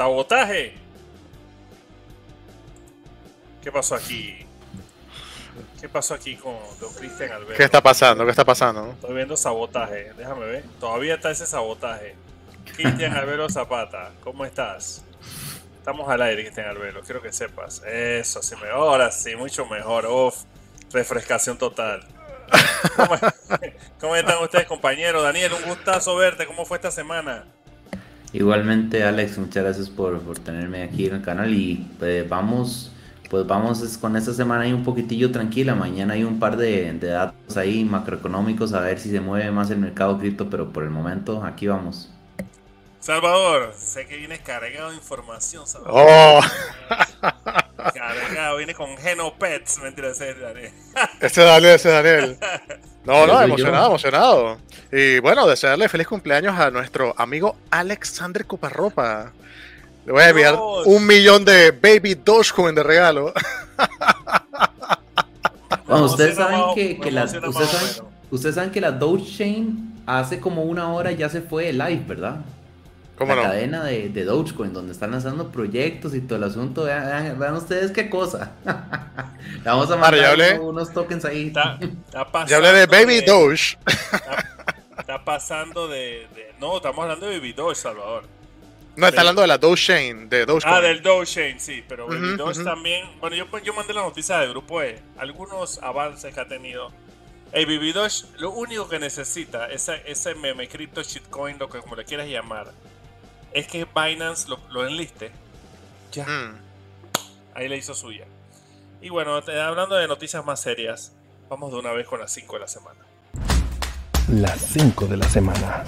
Sabotaje. ¿Qué pasó aquí? ¿Qué pasó aquí con Don Cristian Alberto? ¿Qué está pasando? ¿Qué está pasando? Estoy viendo sabotaje. Déjame ver. Todavía está ese sabotaje. Cristian Albero Zapata, ¿cómo estás? Estamos al aire, Cristian Albero. Quiero que sepas. Eso, sí, ahora sí, mucho mejor. Uf, refrescación total. ¿Cómo, ¿Cómo están ustedes, compañeros? Daniel, un gustazo verte. ¿Cómo fue esta semana? Igualmente, Alex, muchas gracias por, por tenerme aquí en el canal y pues vamos, pues vamos es- con esta semana ahí un poquitillo tranquila. Mañana hay un par de, de datos ahí macroeconómicos a ver si se mueve más el mercado cripto, pero por el momento aquí vamos. Salvador, sé que vienes cargado de información, Salvador. ¡Oh! Cargado, viene con Genopets. Mentira, ese es Daniel. Ese es Daniel, ese es Daniel. No, no, emocionado, emocionado. Y bueno, desearle feliz cumpleaños a nuestro amigo Alexander Coparropa. Le voy a enviar Dios. un millón de Baby Dogecoin de regalo. Bueno, ustedes saben que, que la, emociona ustedes, saben, menos. ustedes saben que la Dogechain hace como una hora ya se fue live, ¿verdad? ¿Cómo la no? cadena de, de Dogecoin, donde están lanzando proyectos y todo el asunto. Vean, vean- vean ustedes qué cosa. Le vamos a mandar unos tokens ahí. Está, está pasando Ya hablé de Baby Doge. Está, está pasando de, de- No, estamos hablando de Baby Doge, Salvador. No, está hablando de la Dogechain, de Dogecoin. Ah, del Dogechain, sí, pero Baby Doge también. Bueno, yo, yo mandé la noticia del grupo E. Algunos avances que ha tenido. El Baby Doge, lo único que necesita, ese, ese meme cripto shitcoin, lo que como le quieras llamar, es que Binance lo, lo enliste. Ya. Mm. Ahí le hizo suya. Y bueno, te- hablando de noticias más serias, vamos de una vez con las 5 de la semana. Las 5 de la semana.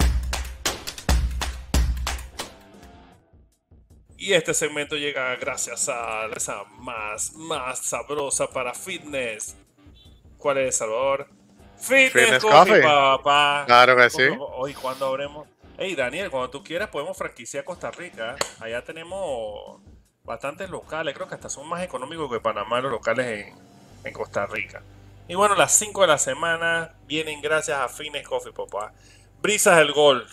Y este segmento llega gracias a esa más, más sabrosa para fitness. ¿Cuál es, Salvador? Fitness, Fitness Coffee, Coffee. papá. Claro que sí. Hoy, ¿cuándo habremos? Hey, Daniel, cuando tú quieras podemos franquiciar Costa Rica. Allá tenemos bastantes locales. Creo que hasta son más económicos que Panamá los locales en, en Costa Rica. Y bueno, las 5 de la semana vienen gracias a Fitness Coffee, papá. Brisas del Golf.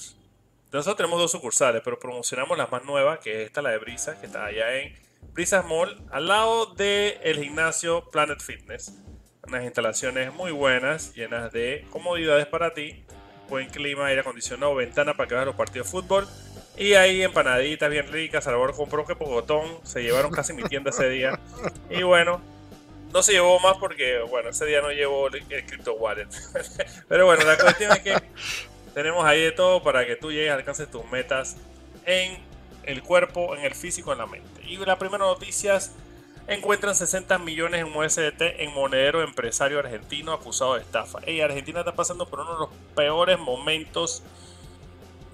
Nosotros tenemos dos sucursales, pero promocionamos la más nueva, que es esta, la de Brisas, que está allá en Brisas Mall, al lado del gimnasio Planet Fitness. Unas instalaciones muy buenas, llenas de comodidades para ti, buen clima, aire acondicionado, ventana para que veas los partidos de fútbol. Y ahí empanaditas bien ricas, Salvador compró que pocotón, se llevaron casi mi tienda ese día. Y bueno, no se llevó más porque, bueno, ese día no llevó el, el Crypto Wallet. Pero bueno, la cuestión es que tenemos ahí de todo para que tú llegues, alcances tus metas en el cuerpo, en el físico, en la mente. Y la primera noticia encuentran 60 millones en USDT en monedero empresario argentino acusado de estafa. Ey, Argentina está pasando por uno de los peores momentos,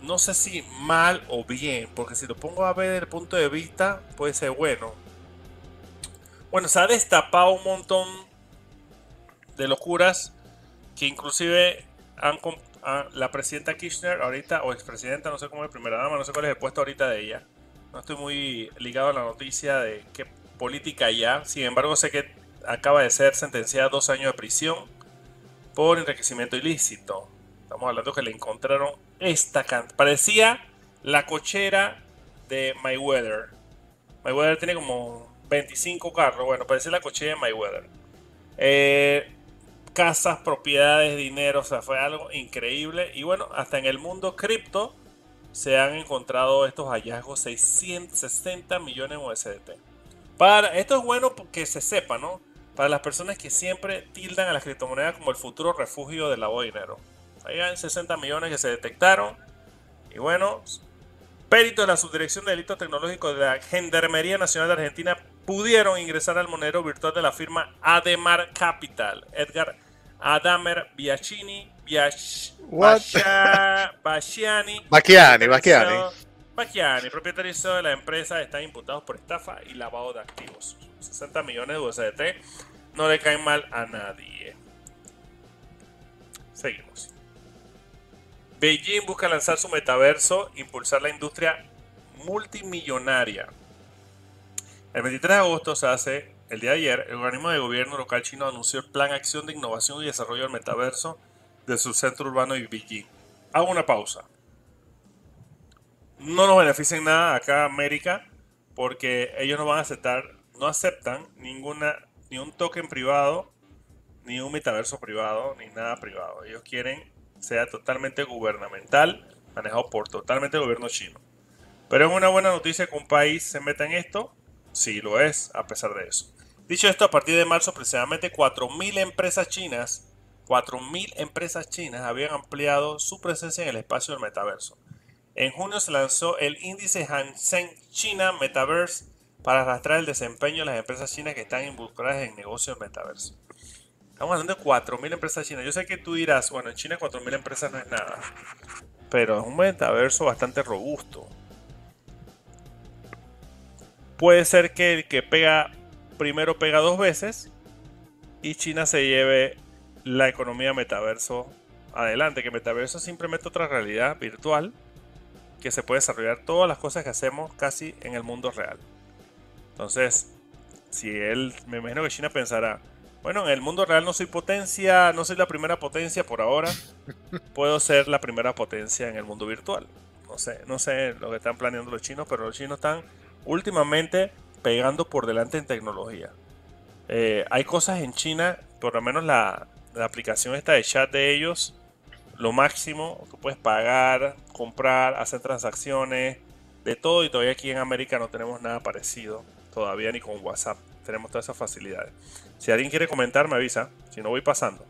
no sé si mal o bien, porque si lo pongo a ver desde el punto de vista, puede ser bueno. Bueno, se ha destapado un montón de locuras que inclusive han, la presidenta Kirchner ahorita, o expresidenta, no sé cómo es, primera dama, no sé cuál es el puesto ahorita de ella. No estoy muy ligado a la noticia de qué política ya. Sin embargo, sé que acaba de ser sentenciada a dos años de prisión por enriquecimiento ilícito. Estamos hablando que le encontraron esta cantidad. Parecía la cochera de Mayweather. Mayweather tiene como 25 carros. Bueno, parecía la cochera de Mayweather. Eh, casas, propiedades, dinero, o sea, fue algo increíble. Y bueno, hasta en el mundo cripto se han encontrado estos hallazgos, 660 millones USDT. Para, esto es bueno que se sepa, ¿no? Para las personas que siempre tildan a las criptomonedas como el futuro refugio del lavado de dinero. Ahí hay 60 millones que se detectaron. Y bueno, peritos de la Subdirección de Delitos Tecnológicos de la Gendarmería Nacional de Argentina pudieron ingresar al monedero virtual de la firma Ademar Capital. Edgar Adamer Biachini, Biach, What? Bascia- Basciani, Bacchiani, propietario de la empresa, están imputados por estafa y lavado de activos. 60 millones de USDT no le caen mal a nadie. Seguimos. Beijing busca lanzar su metaverso, impulsar la industria multimillonaria. El 23 de agosto se hace, el día de ayer, el organismo de gobierno local chino anunció el Plan Acción de Innovación y Desarrollo del Metaverso de su centro urbano de Beijing. Hago una pausa. No nos beneficia en nada acá América porque ellos no van a aceptar, no aceptan ninguna, ni un token privado, ni un metaverso privado, ni nada privado. Ellos quieren sea totalmente gubernamental, manejado por totalmente el gobierno chino. Pero es una buena noticia que un país se meta en esto, sí lo es, a pesar de eso. Dicho esto, a partir de marzo, precisamente 4.000 empresas chinas, 4.000 empresas chinas habían ampliado su presencia en el espacio del metaverso. En junio se lanzó el índice Hang Seng China Metaverse para arrastrar el desempeño de las empresas chinas que están involucradas en negocios metaverso. Estamos hablando de 4.000 empresas chinas. Yo sé que tú dirás, bueno, en China 4.000 empresas no es nada, pero es un metaverso bastante robusto. Puede ser que el que pega primero pega dos veces y China se lleve la economía metaverso adelante, que metaverso simplemente otra realidad virtual que se puede desarrollar todas las cosas que hacemos casi en el mundo real. Entonces, si él, me imagino que China pensará, bueno, en el mundo real no soy potencia, no soy la primera potencia por ahora, puedo ser la primera potencia en el mundo virtual. No sé, no sé lo que están planeando los chinos, pero los chinos están últimamente pegando por delante en tecnología. Eh, hay cosas en China, por lo menos la, la aplicación esta de chat de ellos, lo máximo que puedes pagar, comprar, hacer transacciones, de todo y todavía aquí en América no tenemos nada parecido, todavía ni con WhatsApp, tenemos todas esas facilidades. Si alguien quiere comentar me avisa, si no voy pasando.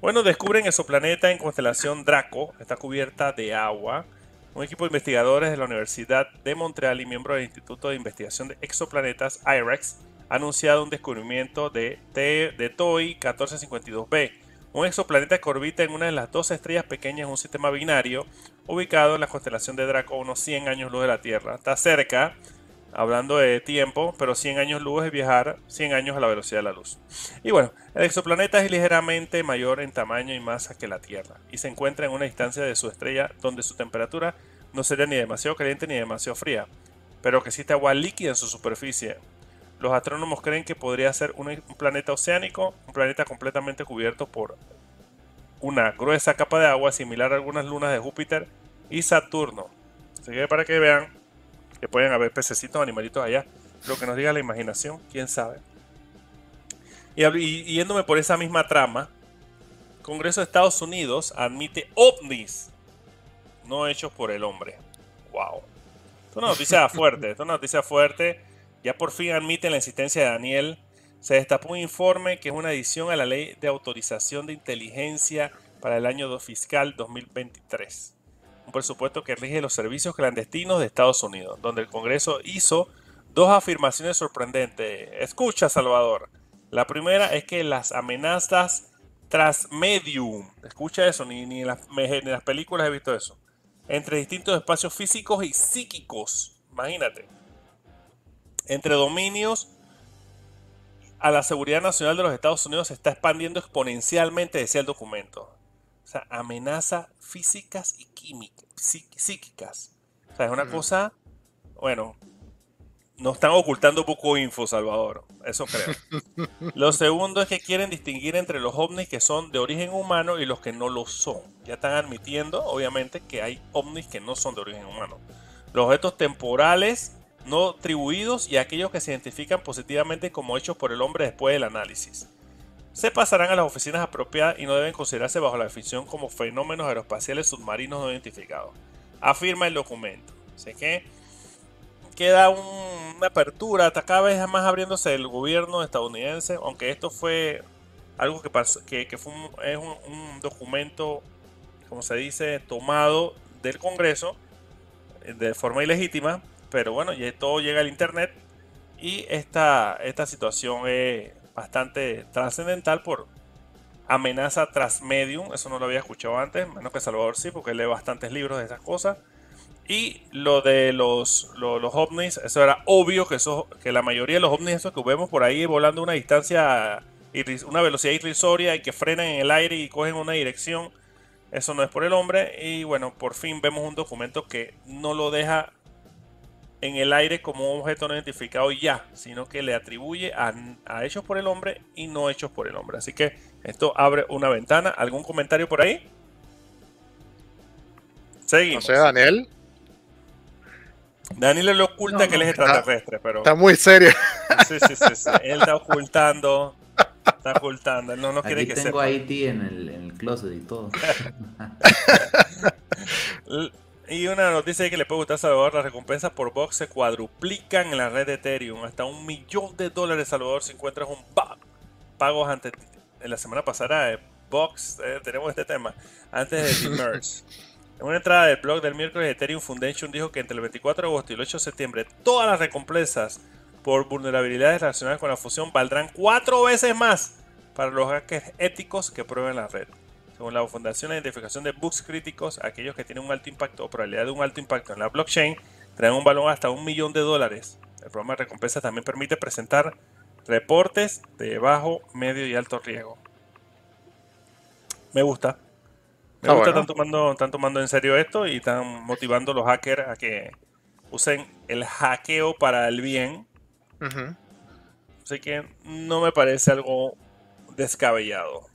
Bueno, descubren exoplaneta en constelación Draco, está cubierta de agua. Un equipo de investigadores de la Universidad de Montreal y miembro del Instituto de Investigación de Exoplanetas, IREX, ha anunciado un descubrimiento de, de TOI 1452b, un exoplaneta que orbita en una de las dos estrellas pequeñas de un sistema binario ubicado en la constelación de Draco, unos 100 años luz de la Tierra. Está cerca, hablando de tiempo, pero 100 años luz es viajar 100 años a la velocidad de la luz. Y bueno, el exoplaneta es ligeramente mayor en tamaño y masa que la Tierra y se encuentra en una distancia de su estrella donde su temperatura no sería ni demasiado caliente ni demasiado fría, pero que existe agua líquida en su superficie, los astrónomos creen que podría ser un, planeta oceánico, un planeta completamente cubierto por una gruesa capa de agua similar a algunas lunas de Júpiter y Saturno. Así que para que vean que pueden haber pececitos, animalitos allá. Lo que nos diga la imaginación, quién sabe. Y, y yéndome por esa misma trama, Congreso de Estados Unidos admite ovnis no hechos por el hombre. Wow. Esto es una noticia fuerte, esto es una noticia fuerte ya por fin admiten la existencia de Daniel. Se destapó un informe que es una adición a la Ley de Autorización de Inteligencia para el año fiscal 2023. Un presupuesto que rige los servicios clandestinos de Estados Unidos, donde el Congreso hizo dos afirmaciones sorprendentes. Escucha, Salvador. La primera es que las amenazas tras medium, escucha eso, ni, ni, en las, ni en las películas he visto eso, entre distintos espacios físicos y psíquicos, imagínate entre dominios a la seguridad nacional de los Estados Unidos se está expandiendo exponencialmente, decía el documento. O sea, amenazas físicas y químicas, psíquicas. O sea, es una cosa, bueno, nos están ocultando poco info, Salvador. Eso creo. lo segundo es que quieren distinguir entre los ovnis que son de origen humano y los que no lo son. Ya están admitiendo, obviamente, que hay ovnis que no son de origen humano. Los objetos temporales no atribuidos y aquellos que se identifican positivamente como hechos por el hombre después del análisis. Se pasarán a las oficinas apropiadas y no deben considerarse bajo la definición como fenómenos aeroespaciales submarinos no identificados, afirma el documento. Así que queda una apertura, hasta cada vez más abriéndose el gobierno estadounidense, aunque esto fue algo que, pasó, que, fue es un, un documento, como se dice, tomado del Congreso eh, de forma ilegítima, pero bueno, ya todo llega al internet y esta, esta situación es bastante trascendental por amenaza tras medium. Eso no lo había escuchado antes, menos que Salvador sí, porque lee bastantes libros de estas cosas. Y lo de los, los, ovnis, eso era obvio que, eso, que la mayoría de los ovnis, esos que vemos por ahí volando una distancia, una velocidad irrisoria y que frenan en el aire y cogen una dirección, eso no es por el hombre. Y bueno, por fin vemos un documento que no lo deja en el aire como un objeto no identificado ya, sino que le atribuye a, hechos por el hombre y no hechos por el hombre. Así que esto abre una ventana. ¿Algún comentario por ahí? Seguimos. No sé, Daniel. Daniel le oculta No, que él es extraterrestre, pero. Está muy serio. Sí, sí, sí, sí. Él está ocultando. Está ocultando. Él no, no quiere Aquí que tengo sepa. a Haití en el, en el closet y todo. Y una noticia que le puede gustar a Salvador, las recompensas por box se cuadruplican en la red de Ethereum. Hasta un millón de dólares, Salvador, si encuentras un bug. Pagos antes, en la semana pasada de box, eh, tenemos este tema, antes de Merge. En una entrada del blog del miércoles, Ethereum Foundation dijo que entre el 24 de agosto y el 8 de septiembre, todas las recompensas por vulnerabilidades relacionadas con la fusión valdrán cuatro veces más para los hackers éticos que prueben la red. Según la Fundación de Identificación de Bugs Críticos, aquellos que tienen un alto impacto o probabilidad de un alto impacto en la blockchain traen un valor hasta un millón de dólares. El programa de recompensas también permite presentar reportes de bajo, medio y alto riesgo. Me gusta. Me Está gusta, bueno. están, tomando, están tomando en serio esto y están motivando a los hackers a que usen el hackeo para el bien. Así que no me parece algo descabellado.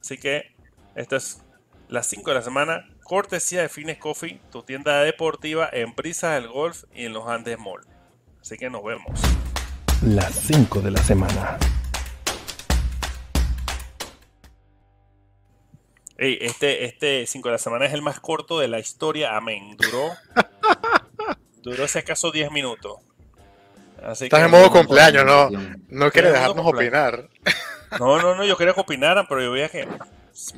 Así que esto es las 5 de la semana. Cortesía de Fines Coffee, tu tienda deportiva en Brisas del Golf y en los Andes Mall. Así que nos vemos. Las 5 de la semana. Ey, este, este 5 de la semana es el más corto de la historia. Amén. Duró. duró si acaso 10 minutos. Así Estás que- en modo cumpleaños, ¿no? No quiere Todo el dejarnos opinar. No, no, no, yo quería que opinaran, pero yo veía que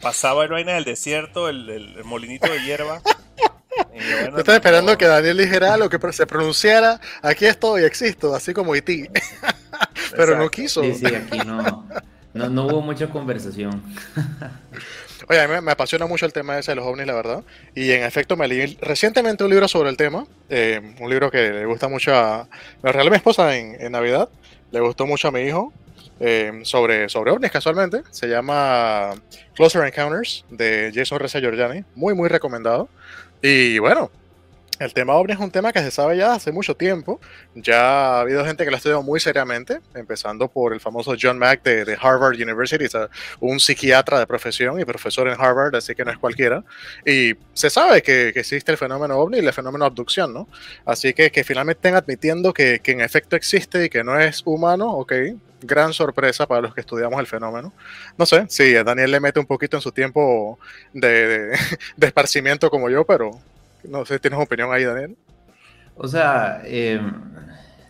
pasaba el vaina del desierto, el, el- el molinito de hierba. Y yo, bueno, Yo estaba esperando no. que Daniel dijera algo, que se pronunciara, aquí estoy, existo, así como Haití. Pero no Exacto. quiso. Sí, sí, aquí no, no, no hubo mucha conversación. Oye, a mí me, me apasiona mucho el tema ese de los ovnis, la verdad. Y en efecto, me leí recientemente un libro sobre el tema. eh, un libro que le gusta mucho a. Me regalé a mi esposa en, en Navidad. Le gustó mucho a mi hijo. Eh, sobre, sobre ovnis, casualmente. Se llama Closer Encounters de Jason Reza Giorgiani. Muy, muy recomendado. Y bueno. El tema ovni es un tema que se sabe ya hace mucho tiempo. Ya ha habido gente que lo ha estudiado muy seriamente, empezando por el famoso John Mack de, de Harvard University, un psiquiatra de profesión y profesor en Harvard, así que no es cualquiera. Y se sabe que, existe el fenómeno ovni y el fenómeno abducción, ¿no? Así que que finalmente estén admitiendo que, que en efecto existe y que no es humano, ok, gran sorpresa para los que estudiamos el fenómeno. No sé, sí, Daniel le mete un poquito en su tiempo de, de, de esparcimiento como yo, pero no sé, ¿tienes opinión ahí, Daniel? O sea, eh,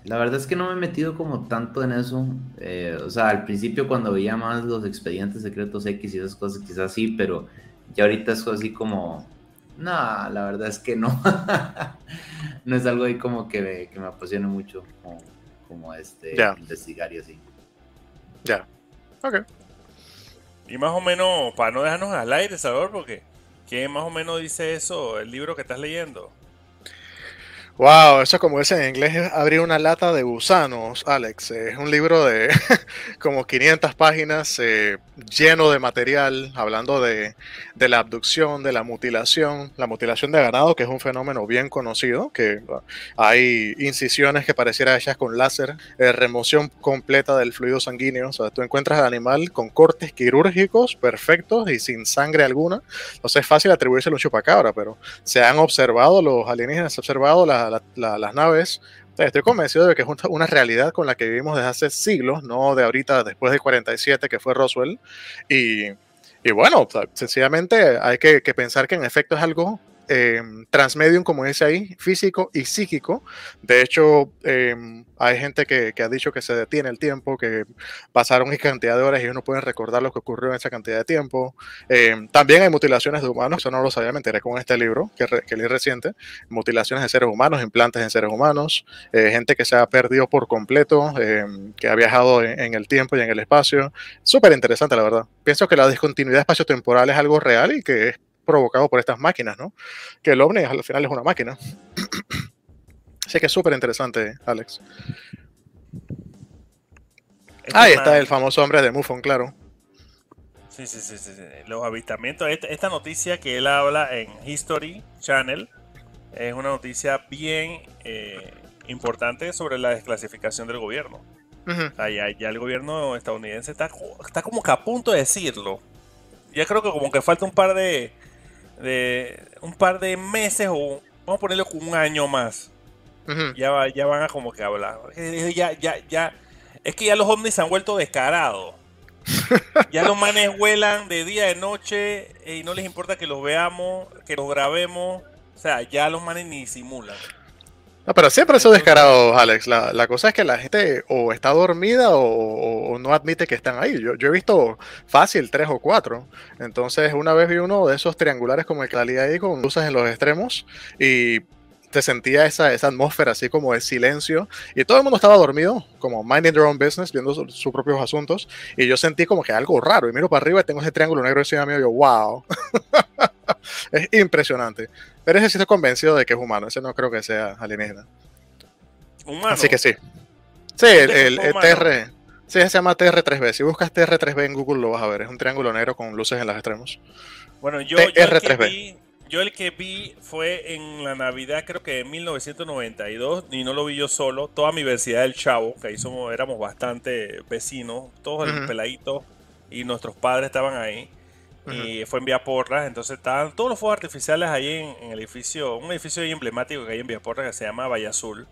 la verdad es que no me he metido como tanto en eso. Eh, o sea, al principio cuando veía más los expedientes secretos X y esas cosas, quizás sí, pero ya ahorita es así como, no, la verdad es que no. no es algo ahí como que me, que me apasiona mucho, como, como este, Ya. investigar y así. Ya. Ok. Y más o menos, para no dejarnos al aire, Salvador, porque ¿qué más o menos dice eso el libro que estás leyendo? Wow, eso como dicen en inglés es abrir una lata de gusanos, Alex. Es un libro de como 500 páginas eh, lleno de material, hablando de, de la abducción, de la mutilación, la mutilación de ganado, que es un fenómeno bien conocido, que uh, hay incisiones que pareciera hechas con láser, eh, remoción completa del fluido sanguíneo, o sea, tú encuentras al animal con cortes quirúrgicos perfectos y sin sangre alguna. Entonces es fácil atribuirse a un chupacabra, pero se han observado, los alienígenas han observado la- la- la- las naves. Estoy convencido de que es un- una realidad con la que vivimos desde hace siglos, no de ahorita, después de 47, que fue Roswell. Y, y bueno, sencillamente hay que pensar que en efecto es algo eh, transmedium, como dice ahí, físico y psíquico. De hecho, eh, hay gente que, ha dicho que se detiene el tiempo, que pasaron X cantidad de horas y ellos no pueden recordar lo que ocurrió en esa cantidad de tiempo. Eh, también hay mutilaciones de humanos, eso no lo sabía, me enteré con este libro que, re- leí reciente. Mutilaciones de seres humanos, implantes en seres humanos, eh, gente que se ha perdido por completo, que ha viajado en, en el tiempo y en el espacio. Súper interesante, la verdad. Pienso que la discontinuidad espaciotemporal es algo real y que es provocado por estas máquinas, ¿no? Que el ovni al final es una máquina. Así que es súper interesante, Alex. Este Ahí es está el famoso hombre de Mufon, claro. Sí, sí, sí, sí. Los avistamientos. Esta, esta noticia que él habla en History Channel es una noticia bien eh, importante sobre la desclasificación del gobierno. O sea, ya, ya el gobierno estadounidense está, está como que a punto de decirlo. Ya creo que como que falta un par de, de un par de meses o vamos a ponerlo con un año más. ya, va, ya van a como que hablar. Ya, ya, ya. Es que ya los ovnis se han vuelto descarados. ya los manes vuelan de día, de noche y no les importa que los veamos, que los grabemos. O sea, ya los manes ni simulan. No, pero siempre eso descarado, Alex. La, cosa es que la gente o está dormida o, no admite que están ahí. Yo, he visto fácil tres o cuatro. Entonces, una vez vi uno de esos triangulares como el que salía ahí con luces en los extremos y te sentía esa, atmósfera así como de silencio y todo el mundo estaba dormido, como minding their own business, viendo sus propios asuntos y yo sentí como que algo raro y miro para arriba y tengo ese triángulo negro encima mío y yo, wow, es impresionante. Pero ese sí estoy convencido de que es humano, ese no creo que sea alienígena. ¿Humano? Así que sí. Sí, el, TR, sí, se llama TR3B. Si buscas TR3B en Google lo vas a ver, es un triángulo negro con luces en los extremos. Bueno, yo, TR3B yo el que vi fue en la Navidad, creo que en 1992, y no lo vi yo solo, toda mi universidad del Chavo, que ahí somos, éramos bastante vecinos, todos los peladitos, y nuestros padres estaban ahí. Y fue en Vía Porras, entonces estaban todos los fuegos artificiales ahí en, el edificio, un edificio emblemático que hay en Vía Porras que se llama Valle Azul.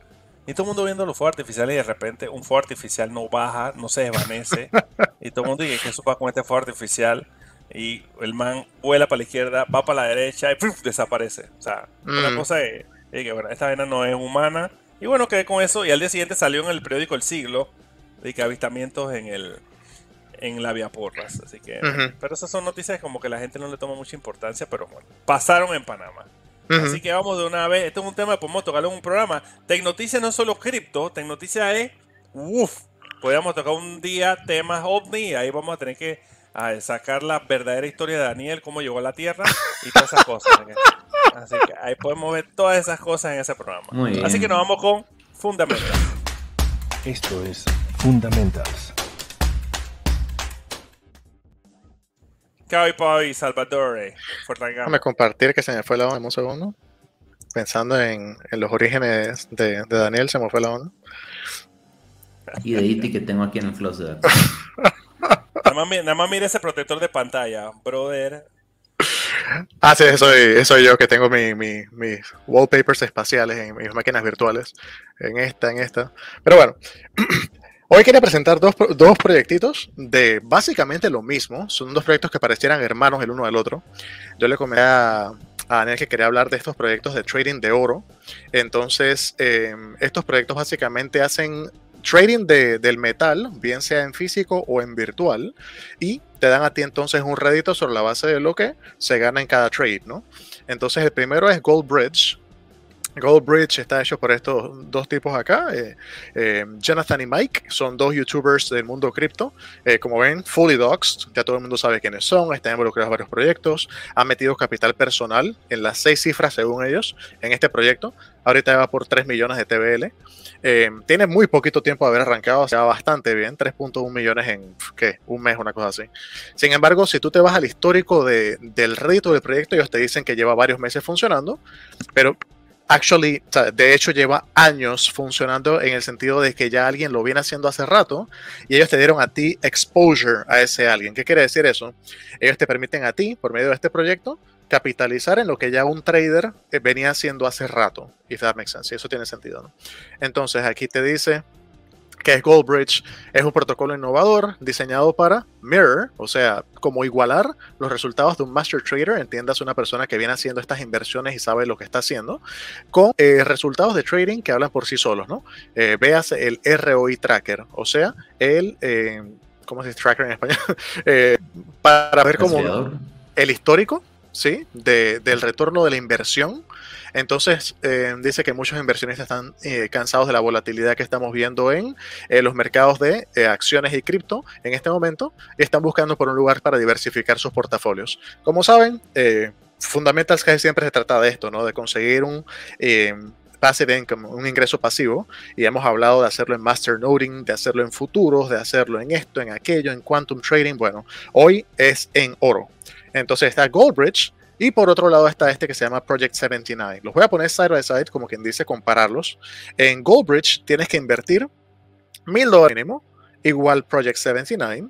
Y todo el mundo viendo los fuegos artificiales y de repente un fuego artificial no baja, no se desvanece. y todo el mundo dice, ¿qué eso pasa con este fuego artificial? Y el man vuela para la izquierda, va para la derecha y desaparece. O sea, una mm. cosa es, que bueno, esta vaina no es humana. Y bueno, quedé con eso. Y al día siguiente salió en el periódico El Siglo de que avistamientos en el en la vía Porras. Así que, pero esas son noticias como que la gente no le toma mucha importancia, pero bueno, pasaron en Panamá. Así que vamos de una vez. Esto es un tema que podemos tocarlo en un programa. Tecnoticias no es solo cripto, Tecnoticias es. Uff, podríamos tocar un día temas ovni. Ahí vamos a tener que a sacar la verdadera historia de Daniel, cómo llegó a la Tierra y todas esas cosas. Así que ahí podemos ver todas esas cosas en ese programa. Así que nos vamos con Fundamentals. Esto es Fundamentals. Cowboy Salvatore. Déjame compartir que se me fue la onda en un segundo. Pensando en, en los orígenes de, de, Daniel, se me fue la onda. Y de Iti que tengo aquí en el closet. Nada más, mire ese protector de pantalla, brother. Ah, sí, soy, soy yo que tengo mis wallpapers espaciales en mis máquinas virtuales. En esta, en esta. Pero bueno, hoy quería presentar dos, dos proyectitos de básicamente lo mismo. Son dos proyectos que parecieran hermanos el uno del otro. Yo le comenté a, a Daniel que quería hablar de estos proyectos de trading de oro. Entonces, eh, estos proyectos básicamente hacen trading del metal, bien sea en físico o en virtual, y te dan a ti entonces un rédito sobre la base de lo que se gana en cada trade, ¿no? Entonces el primero es Gold Bridge. Gold Bridge está hecho por estos dos tipos acá. Eh, eh, Jonathan y Mike son dos youtubers del mundo cripto. Eh, como ven, fully doxed. Ya todo el mundo sabe quiénes son. Están involucrados en varios proyectos. Han metido capital personal en las seis cifras, según ellos, en este proyecto. Ahorita va por 3 millones de TBL. Tiene muy poquito tiempo de haber arrancado, o sea, bastante bien, 3.1 millones en, ¿qué? Un mes, una cosa así. Sin embargo, si tú te vas al histórico de, del rédito del proyecto, ellos te dicen que lleva varios meses funcionando, pero actually, de hecho lleva años funcionando en el sentido de que ya alguien lo viene haciendo hace rato y ellos te dieron a ti exposure a ese alguien. ¿Qué quiere decir eso? Ellos te permiten a ti, por medio de este proyecto, capitalizar en lo que ya un trader eh, venía haciendo hace rato, if that makes sense. Y eso tiene sentido. Entonces aquí te dice que es Goldbridge, es un protocolo innovador diseñado para mirror, o sea, como igualar los resultados de un master trader, entiendas una persona que viene haciendo estas inversiones y sabe lo que está haciendo, con eh, resultados de trading que hablan por sí solos, ¿no? Eh, veas el ROI tracker, o sea, el, ¿cómo se dice tracker en español? para ver cómo el histórico ¿sí? del retorno de la inversión. Entonces, eh, dice que muchos inversionistas están eh, cansados de la volatilidad que estamos viendo en eh, los mercados de acciones y cripto en este momento y están buscando por un lugar para diversificar sus portafolios. Como saben, Fundamentals casi siempre se trata de esto, ¿no? De conseguir un passive income, un ingreso pasivo, y hemos hablado de hacerlo en master noding, de hacerlo en futuros, de hacerlo en esto, en aquello, en quantum trading. Bueno, hoy es en oro. Entonces está Goldbridge y por otro lado está este que se llama Project 79. Los voy a poner side by side, como quien dice, compararlos. En Goldbridge tienes que invertir mil dólares mínimo, igual Project 79.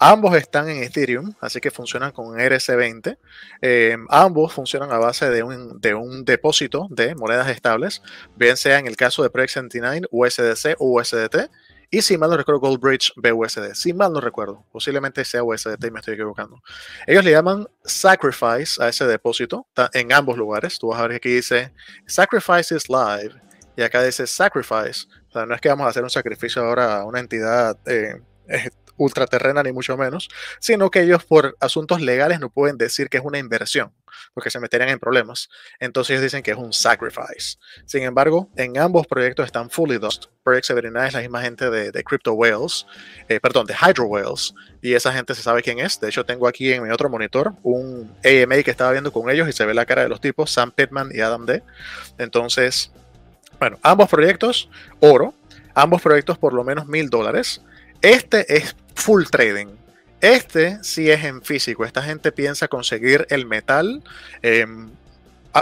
Ambos están en Ethereum, así que funcionan con ERC20. Eh, ambos funcionan a base de un, de un, depósito de monedas estables, bien sea en el caso de Project 79, USDC o USDT. Y si mal no recuerdo, Goldbridge BUSD. Si mal no recuerdo, posiblemente sea USDT y me estoy equivocando. Ellos le llaman Sacrifice a ese depósito en ambos lugares. Tú vas a ver que aquí dice Sacrifice is live y acá dice Sacrifice. O sea, no es que vamos a hacer un sacrificio ahora a una entidad eh, ultraterrena ni mucho menos, sino que ellos por asuntos legales no pueden decir que es una inversión, porque se meterían en problemas. Entonces ellos dicen que es un sacrifice. Sin embargo, en ambos proyectos están fully dust. Project Severina es la misma gente de, Crypto Whales, eh, perdón, de Hydro Whales, y esa gente se sabe quién es. De hecho, tengo aquí en mi otro monitor un AMA que estaba viendo con ellos y se ve la cara de los tipos, Sam Pittman y Adam D. Entonces, bueno, ambos proyectos, oro, ambos proyectos por lo menos mil dólares. Este es full trading. Este sí es en físico. Esta gente piensa conseguir el metal em,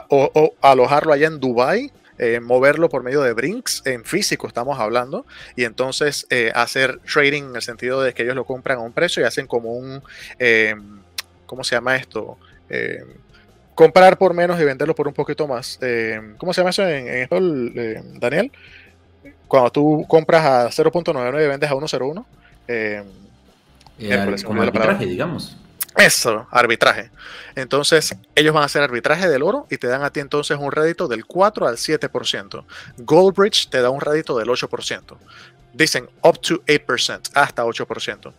o, alojarlo allá en Dubai, eh, moverlo por medio de Brinks, en físico estamos hablando, y entonces eh, hacer trading en el sentido de que ellos lo compran a un precio y hacen como un, em, ¿cómo se llama esto? Em, comprar por menos y venderlo por un poquito más. ¿Cómo se llama eso en, en español, Daniel? Cuando tú compras a 0.99 y vendes a 1.01. Eh, como arbitraje, digamos. Eso, arbitraje. Entonces, ellos van a hacer arbitraje del oro y te dan a ti entonces un rédito del 4 al 7%. Goldbridge te da un rédito del 8%. Dicen up to 8%, hasta 8%.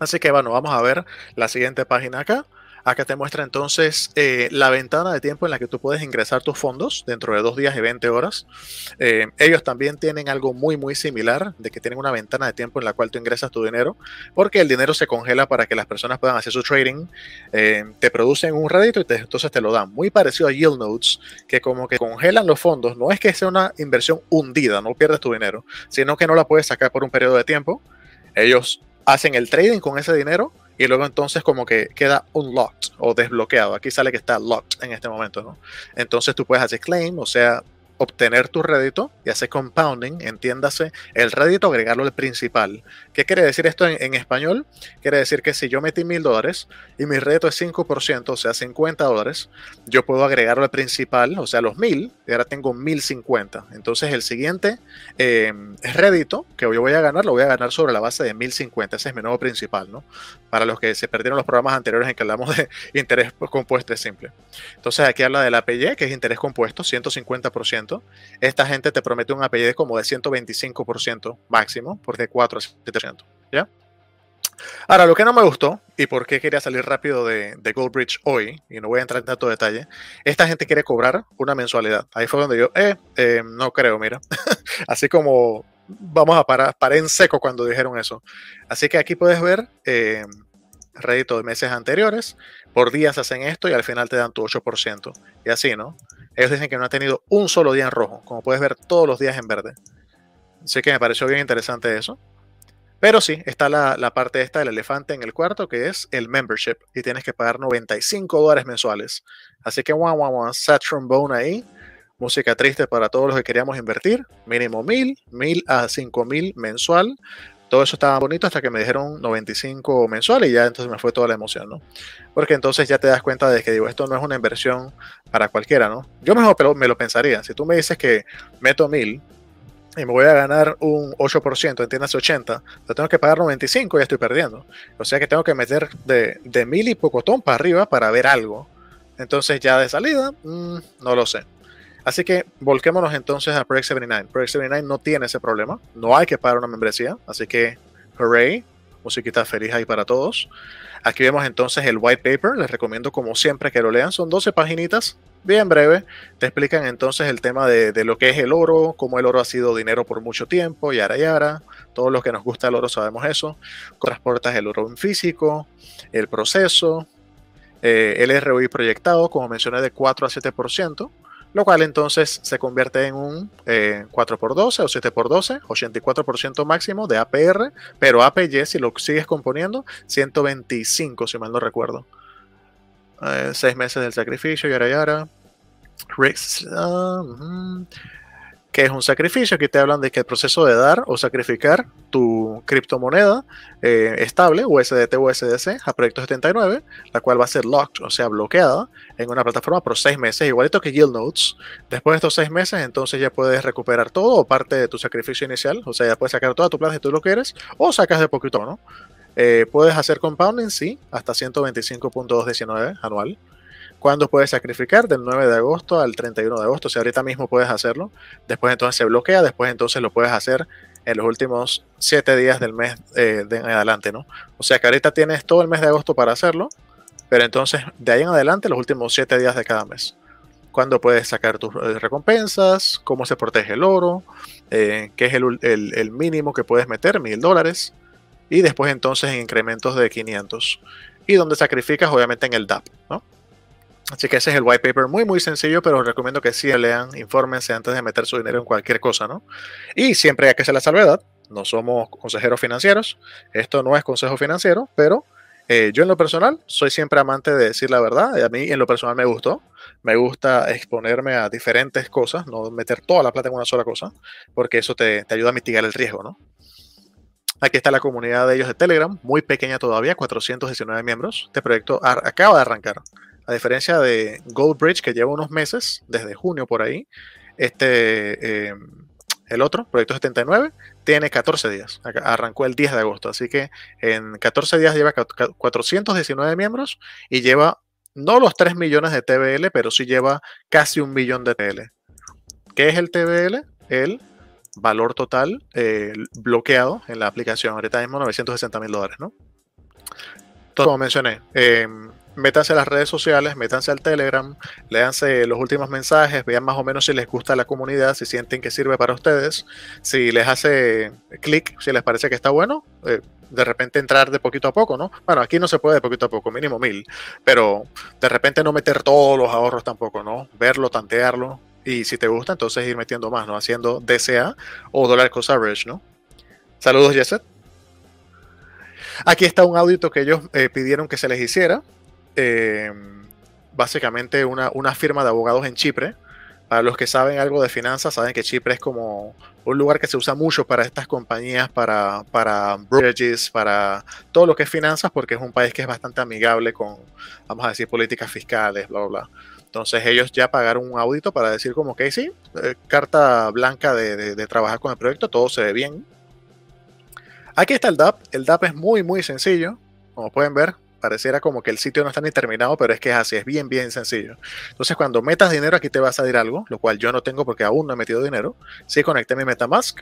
Así que bueno, vamos a ver la siguiente página acá. Acá te muestra entonces eh, la ventana de tiempo en la que tú puedes ingresar tus fondos dentro de dos días y 20 horas. Eh, ellos también tienen algo muy, muy similar, de que tienen una ventana de tiempo en la cual tú ingresas tu dinero, porque el dinero se congela para que las personas puedan hacer su trading, eh, te producen un rédito y entonces te lo dan. Muy parecido a Yield Notes, que como que congelan los fondos. No es que sea una inversión hundida, no pierdes tu dinero, sino que no la puedes sacar por un periodo de tiempo. Ellos hacen el trading con ese dinero y luego entonces como que queda unlocked o desbloqueado. Aquí sale que está locked en este momento, ¿no? Entonces tú puedes hacer claim, o sea, obtener tu rédito y hacer compounding, entiéndase, el rédito agregarlo al principal. ¿Qué quiere decir esto en, español? Quiere decir que si yo metí mil dólares y mi rédito es 5%, o sea, 50 dólares, yo puedo agregarlo al principal, o sea, los mil, y ahora tengo 1050. Entonces el siguiente eh, rédito que yo voy a ganar, lo voy a ganar sobre la base de 1050. Ese es mi nuevo principal, ¿no? Para los que se perdieron los programas anteriores en que hablamos de interés compuesto simple. Entonces aquí habla del APY, que es interés compuesto, 150% esta gente te promete un APY como de 125% máximo, por de 4 a 7%. ¿Ya? Ahora, lo que no me gustó y por qué quería salir rápido de, de, Goldbridge hoy, y no voy a entrar en tanto detalle, esta gente quiere cobrar una mensualidad. Ahí fue donde yo, eh, eh no creo, mira. Así como vamos a parar, paré en seco cuando dijeron eso. Así que aquí puedes ver eh, rédito de meses anteriores, por días hacen esto y al final te dan tu 8%. Y así, ¿no? Ellos dicen que no ha tenido un solo día en rojo, como puedes ver todos los días en verde. Así que me pareció bien interesante eso. Pero sí, está la, parte esta del elefante en el cuarto, que es el membership, y tienes que pagar 95 dólares mensuales. Así que, one, one, one, sad trombone ahí. Música triste para todos los que queríamos invertir. Mínimo 1000, 1000 a 5000 mensual todo eso estaba bonito hasta que me dijeron 95 mensuales y ya entonces me fue toda la emoción, ¿no? Porque entonces ya te das cuenta de que digo, esto no es una inversión para cualquiera, ¿no? Yo mejor me lo pensaría. Si tú me dices que meto 1000 y me voy a ganar un 8%, entiendas 80, yo tengo que pagar 95 y ya estoy perdiendo. O sea que tengo que meter de, de 1000 y pocotón para arriba para ver algo. Entonces ya de salida, mm, no lo sé. Así que volquémonos entonces a Project 79. Project 79 no tiene ese problema, no hay que pagar una membresía, así que hooray, musiquita feliz ahí para todos. Aquí vemos entonces el white paper, les recomiendo como siempre que lo lean, son 12 paginitas, bien breve, te explican entonces el tema de, lo que es el oro, cómo el oro ha sido dinero por mucho tiempo, yara yara, todos los que nos gusta el oro sabemos eso, transportas el oro en físico, el proceso, eh, el ROI proyectado, como mencioné, de 4 a 7%, lo cual entonces se convierte en un 4x12 o 7x12, 84% máximo de APR, pero APY, si lo sigues componiendo, 125, si mal no recuerdo. Eh, seis meses del sacrificio, yara yara. Uh, ¿Qué que es un sacrificio. Aquí te hablan de que el proceso de dar o sacrificar tu criptomoneda eh, estable, USDT o USDC, a Proyecto 79, la cual va a ser locked, o sea, bloqueada en una plataforma por seis meses, igualito que Yield Notes. Después de estos seis meses, entonces ya puedes recuperar todo o parte de tu sacrificio inicial, o sea, ya puedes sacar toda tu plata si tú lo quieres, o sacas de poquito, ¿no? Eh, puedes hacer compounding, sí, hasta 125.219 anual. ¿Cuándo puedes sacrificar? Del 9 de agosto al 31 de agosto. Si ahorita mismo puedes hacerlo. Después entonces se bloquea. Después entonces lo puedes hacer en los últimos 7 días del mes eh, de en adelante, ¿no? O sea que ahorita tienes todo el mes de agosto para hacerlo. Pero entonces de ahí en adelante los últimos 7 días de cada mes. ¿Cuándo puedes sacar tus eh, recompensas? ¿Cómo se protege el oro? Eh, ¿Qué es el, mínimo que puedes meter? Mil dólares. Y después entonces en incrementos de 500. Y donde sacrificas obviamente en el DAP, ¿no? Así que ese es el white paper, muy muy sencillo, pero os recomiendo que sí lean, infórmense antes de meter su dinero en cualquier cosa, ¿no? Y siempre hay que hacer la salvedad, no somos consejeros financieros, esto no es consejo financiero, pero eh, yo en lo personal soy siempre amante de decir la verdad, a mí en lo personal me gustó, me gusta exponerme a diferentes cosas, no meter toda la plata en una sola cosa, porque eso te, te ayuda a mitigar el riesgo, ¿no? Aquí está la comunidad de ellos de Telegram, muy pequeña todavía, 419 miembros. Este proyecto acaba de arrancar. A diferencia de Goldbridge, que lleva unos meses, desde junio por ahí, este, eh, el otro, Proyecto 79, tiene 14 días. Arrancó el 10 de agosto. Así que en 14 días lleva 419 miembros y lleva no los 3 millones de TBL, pero sí lleva casi un millón de TBL. ¿Qué es el TBL? El valor total eh, bloqueado en la aplicación. Ahorita mismo 960 mil dólares, ¿no? Entonces, como mencioné, eh, métanse a las redes sociales, métanse al Telegram, léanse los últimos mensajes, vean más o menos si les gusta la comunidad, si sienten que sirve para ustedes, si les hace clic, si les parece que está bueno, eh, de repente entrar de poquito a poco, ¿no? Bueno, aquí no se puede de poquito a poco, mínimo mil, pero de repente no meter todos los ahorros tampoco, ¿no? Verlo, tantearlo, y si te gusta, entonces ir metiendo más, ¿no? Haciendo DCA o Dollar Cost Average, ¿no? Saludos, Jesset. Aquí está un audito que ellos eh, pidieron que se les hiciera. Eh, básicamente una, una, firma de abogados en Chipre. Para los que saben algo de finanzas, saben que Chipre es como un lugar que se usa mucho para estas compañías, para, para brokerages, para todo lo que es finanzas, porque es un país que es bastante amigable con, vamos a decir, políticas fiscales, bla, bla, bla. Entonces ellos ya pagaron un audito para decir como que sí, eh, carta blanca de, de, de, trabajar con el proyecto, todo se ve bien. Aquí está el DAP. El DAP es muy, muy sencillo. Como pueden ver, pareciera como que el sitio no está ni terminado, pero es que es así, es bien, bien sencillo. Entonces, cuando metas dinero, aquí te va a salir algo, lo cual yo no tengo porque aún no he metido dinero. Sí conecté mi Metamask,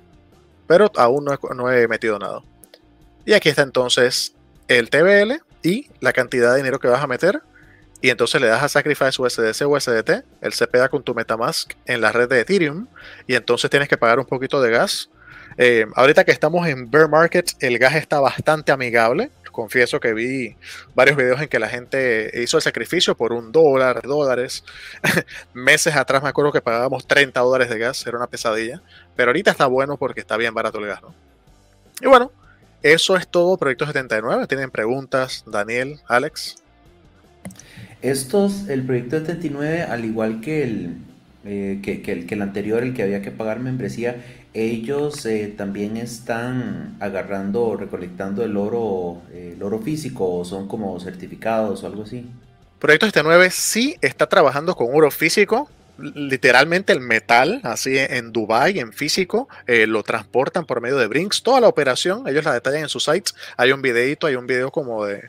pero aún no he, no he metido nada. Y aquí está entonces el TBL y la cantidad de dinero que vas a meter. Y entonces le das a Sacrifice USDC USDT, él se pega con tu Metamask en la red de Ethereum, y entonces tienes que pagar un poquito de gas. Eh, ahorita que estamos en bear market, el gas está bastante amigable confieso que vi varios videos en que la gente hizo el sacrificio por un dólar, dólares. Meses atrás me acuerdo que pagábamos 30 dólares de gas, era una pesadilla. Pero ahorita está bueno porque está bien barato el gas, ¿no? Y bueno, eso es todo, Proyecto 79. ¿Tienen preguntas, Daniel, Alex? Estos, el Proyecto 79, al igual que el, eh, que, el, que el anterior, el que había que pagar membresía, ellos eh, también están agarrando recolectando el oro, eh, el oro físico o son como certificados o algo así. Proyecto 79 sí está trabajando con oro físico, literalmente el metal, así en Dubai en físico, eh, lo transportan por medio de Brinks. Toda la operación, ellos la detallan en sus sites. Hay un videito, hay un video como de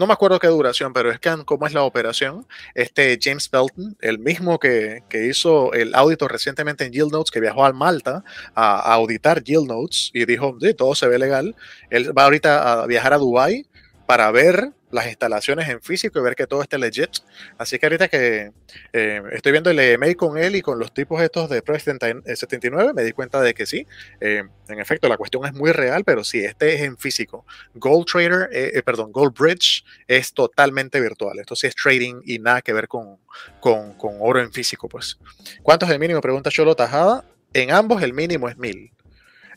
no me acuerdo qué duración, pero es que cómo es la operación. Este James Belton, el mismo que, que, hizo el audito recientemente en Yield Notes, que viajó al Malta a, a auditar Yield Notes y dijo, sí, todo se ve legal. Él va ahorita a viajar a Dubai para ver las instalaciones en físico y ver que todo esté legit. Así que ahorita que eh, estoy viendo el email con él y con los tipos estos de Pro 79, me di cuenta de que sí, eh, en efecto, la cuestión es muy real, pero sí, este es en físico. Gold Trader, eh, eh perdón, Gold Bridge es totalmente virtual. Esto sí es trading y nada que ver con, con, con oro en físico, pues. ¿Cuánto es el mínimo? Pregunta Cholo Tajada. En ambos el mínimo es mil.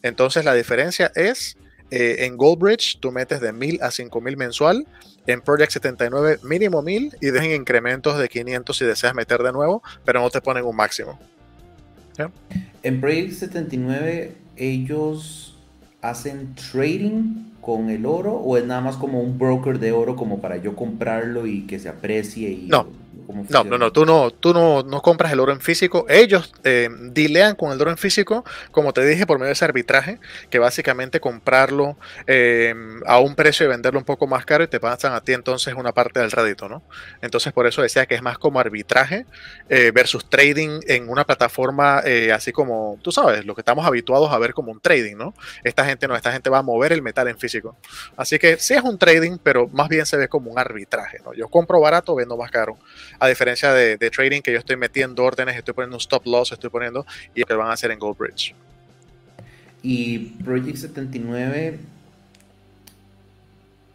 Entonces la diferencia es eh, en Goldbridge tú metes de 1000 a 5000 mensual. En Project 79 mínimo 1000 y dejen incrementos de 500 si deseas meter de nuevo, pero no te ponen un máximo. En Project 79, ellos hacen trading con el oro o es nada más como un broker de oro como para yo comprarlo y que se aprecie y no no, no, no, tú no, tú no, no compras el oro en físico. Ellos eh, dilean con el oro en físico, como te dije, por medio de ese arbitraje, que básicamente comprarlo eh, a un precio y venderlo un poco más caro y te pasan a ti entonces una parte del rédito, ¿no? Entonces por eso decía que es más como arbitraje eh, versus trading en una plataforma así como, tú sabes, lo que estamos habituados a ver como un trading, ¿no? Esta gente no, esta gente va a mover el metal en físico. Así que sí es un trading, pero más bien se ve como un arbitraje, ¿no? Yo compro barato, vendo más caro a diferencia de, trading que yo estoy metiendo órdenes, estoy poniendo un stop loss, estoy poniendo y que van a hacer en Goldbridge. Y Project 79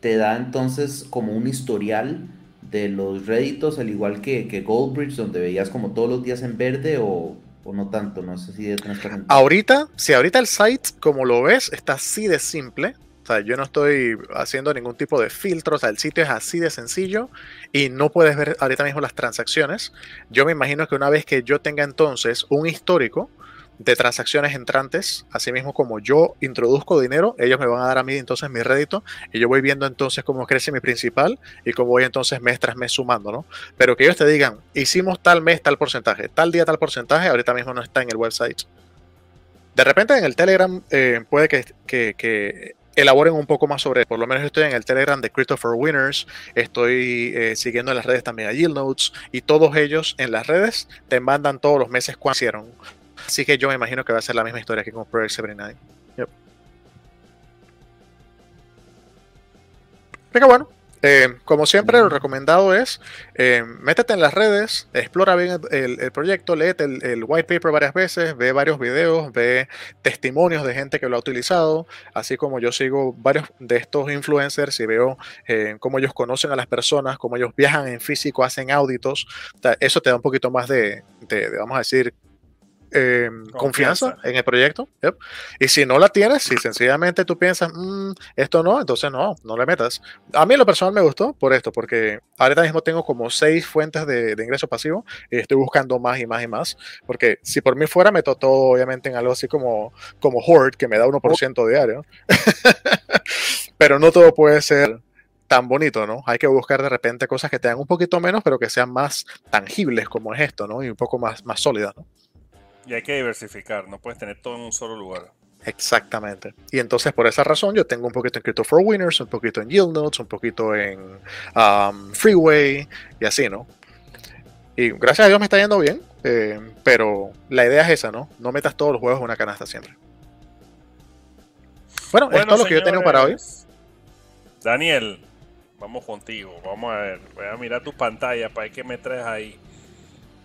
te da entonces como un historial de los réditos, al igual que, que Goldbridge, donde veías como todos los días en verde o, o no tanto, no sé si de Ahorita, si ahorita el site, como lo ves, está así de simple. O sea, yo no estoy haciendo ningún tipo de filtro, o sea, el sitio es así de sencillo y no puedes ver ahorita mismo las transacciones. Yo me imagino que una vez que yo tenga entonces un histórico de transacciones entrantes, así mismo como yo introduzco dinero, ellos me van a dar a mí entonces mi rédito y yo voy viendo entonces cómo crece mi principal y cómo voy entonces mes tras mes sumando, ¿no? Pero que ellos te digan, hicimos tal mes tal porcentaje, tal día tal porcentaje, ahorita mismo no está en el website. De repente en el Telegram eh, puede que, que, elaboren un poco más sobre, por lo menos estoy en el Telegram de Christopher Winners, estoy eh, siguiendo en las redes también a Yield Notes y todos ellos en las redes te mandan todos los meses cuándo hicieron. Así que yo me imagino que va a ser la misma historia que con Project 79. Yep. Bueno, eh, como siempre, lo recomendado es eh, métete en las redes, explora bien el, proyecto, léete el, white paper varias veces, ve varios videos, ve testimonios de gente que lo ha utilizado, así como yo sigo varios de estos influencers y veo eh, cómo ellos conocen a las personas, cómo ellos viajan en físico, hacen auditos. eso te da un poquito más de vamos a decir, Em, confianza. en el proyecto. Y si no la tienes, si sencillamente tú piensas, mm, esto no, entonces no, no le metas. A mí lo personal me gustó por esto, porque ahorita mismo tengo como seis fuentes de, ingreso pasivo y estoy buscando más y más y más. Porque si por mí fuera, meto todo obviamente en algo así como, como Horde, que me da 1% diario. pero no todo puede ser tan bonito, ¿no? Hay que buscar de repente cosas que tengan un poquito menos, pero que sean más tangibles como es esto, ¿no? Y un poco más, más sólidas, ¿no? Y hay que diversificar, no puedes tener todo en un solo lugar. Exactamente. Y entonces por esa razón yo tengo un poquito en Crypto for Winners, un poquito en Yield Notes, un poquito en um, Freeway y así, ¿no? Y gracias a Dios me está yendo bien, eh, pero la idea es esa, ¿no? No metas todos los juegos en una canasta siempre. Bueno, esto es lo que yo tengo para hoy. Daniel, vamos contigo. Vamos a ver. Voy a mirar tu pantalla para ver qué me traes ahí.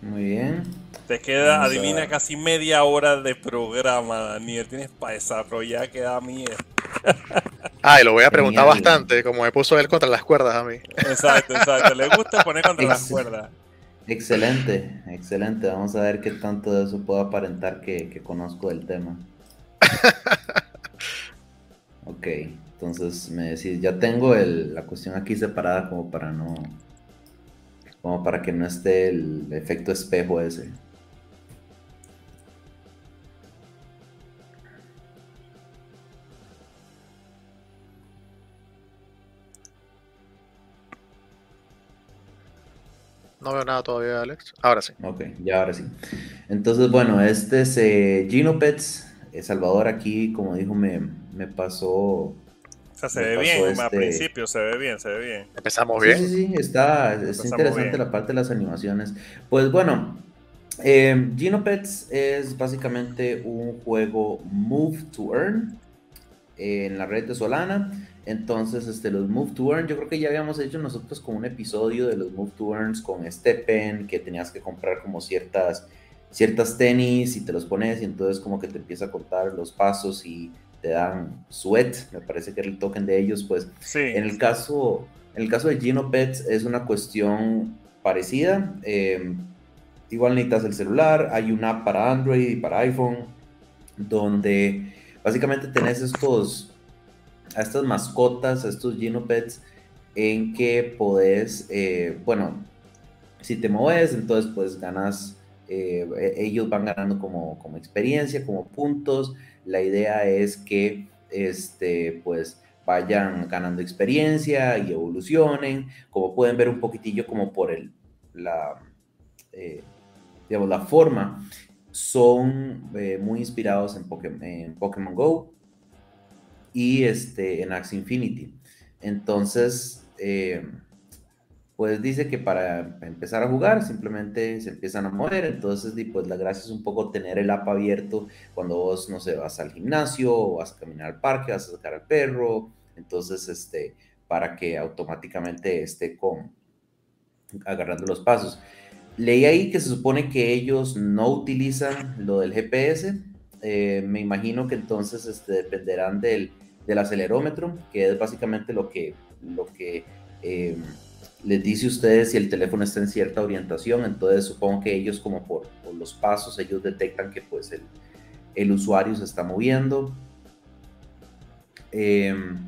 Muy bien. Te queda, adivina, casi media hora de programa, Daniel. Tienes para ya queda miedo. Ah, y lo voy a preguntar bastante, como me puso él contra las cuerdas a mí. Exacto, exacto. Le gusta poner contra las cuerdas. Excelente, excelente. Vamos a ver qué tanto de eso puedo aparentar que, conozco del tema. ok, entonces me decís, ya tengo la cuestión aquí separada como para no, como para que no esté el efecto espejo ese. No veo nada todavía, Alex. Ahora sí. Ok, ya ahora sí. Entonces, bueno, este es eh, Gino Pets. Eh, Salvador aquí, como dijo, me, me pasó. O sea, se ve bien, este... al principio se ve bien, se ve bien. Empezamos bien. Sí, sí, sí, está, es interesante la parte de las animaciones. Pues bueno, eh, Gino Pets es básicamente un juego Move to Earn en la red de Solana. Entonces, este, los Move to Earn, yo creo que ya habíamos hecho nosotros como un episodio de los Move to Earns con Steppen, que tenías que comprar como ciertas, ciertas tenis y te los pones y entonces como que te empieza a contar los pasos y te dan sweat, me parece que era el token de ellos, pues en el caso, en el caso de Gino Pets es una cuestión parecida, eh, igual necesitas el celular, hay una app para Android y para iPhone, donde básicamente tenés estos a estas mascotas, a estos Genopets, en que podés, eh, bueno, si te mueves, entonces pues ganas eh, e, ellos van ganando como, como experiencia, como puntos. La idea es que este, pues vayan ganando experiencia y evolucionen, como pueden ver un poquitillo como por el, la, eh, digamos, la forma, son eh, muy inspirados en Pokémon, Go y este, en Axie Infinity. Entonces, eh, pues dice que para empezar a jugar simplemente se empiezan a mover, entonces pues la gracia es un poco tener el app abierto cuando vos, no sé, vas al gimnasio o vas a caminar al parque, vas a sacar al perro, entonces, este, para que automáticamente esté con, agarrando los pasos. Leí ahí que se supone que ellos no utilizan lo del GPS, eh, me imagino que entonces este, dependerán del, del acelerómetro, que es básicamente lo que, lo que eh, les dice a ustedes si el teléfono está en cierta orientación, entonces supongo que ellos como por, los pasos, ellos detectan que pues el, el usuario se está moviendo. Em,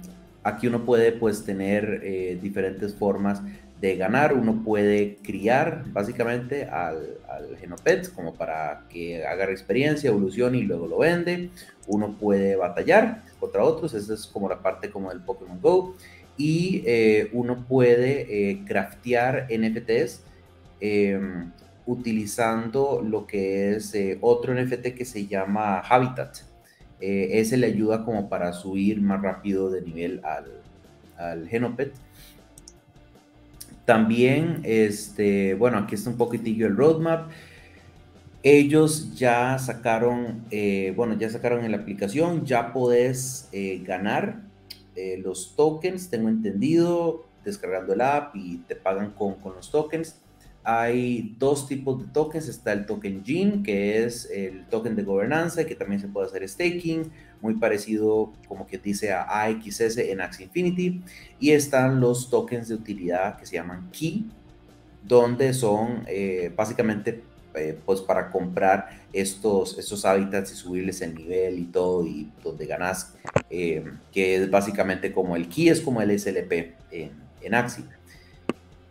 aquí uno puede pues tener eh, diferentes formas de ganar, uno puede criar básicamente al, al Genopet como para que haga experiencia, evolucione y luego lo vende, uno puede batallar contra otros, esa es como la parte como del Pokémon Go, y eh, uno puede eh, craftear NFTs em, utilizando lo que es eh, otro NFT que se llama Habitat. ese le ayuda como para subir más rápido de nivel al, al Genopet. También, este, bueno, aquí está un poquitillo el roadmap. Ellos ya sacaron, bueno, ya sacaron en la aplicación, ya podés ganar eh, los tokens, tengo entendido, descargando el app y te pagan con, con, los tokens. Hay dos tipos de tokens. Está el token GENE, que es el token de gobernanza, que también se puede hacer staking, muy parecido como que dice a AXS en Axie Infinity. Y están los tokens de utilidad que se llaman KEY, donde son eh, básicamente eh, pues para comprar estos, estos hábitats y subirles el nivel y todo, y donde ganas, eh, que es básicamente como el key, es como el SLP en, en Axie.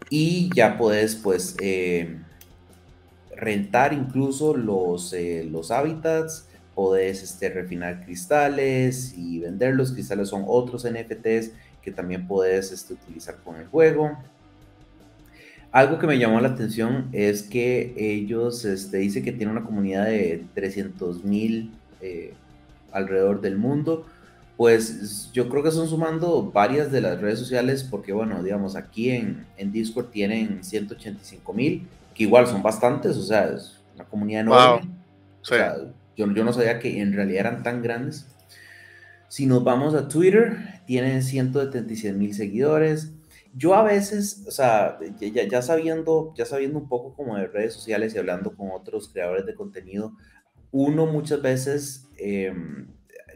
Y ya puedes pues eh, rentar incluso los, los hábitats, puedes este, refinar cristales y vender los cristales son otros NFTs que también puedes este, utilizar con el juego. Algo que me llamó la atención es que ellos este, dice que tienen una comunidad de 300 mil eh, alrededor del mundo. Pues yo creo que son sumando varias de las redes sociales porque, bueno, digamos, aquí en, en Discord tienen 185 mil, que igual son bastantes, o sea, es una comunidad enorme. O sea, yo, yo no sabía que en realidad eran tan grandes. Si nos vamos a Twitter, tienen 176 mil seguidores. Yo a veces, o sea, ya, sabiendo, ya sabiendo un poco como de redes sociales y hablando con otros creadores de contenido, uno muchas veces em,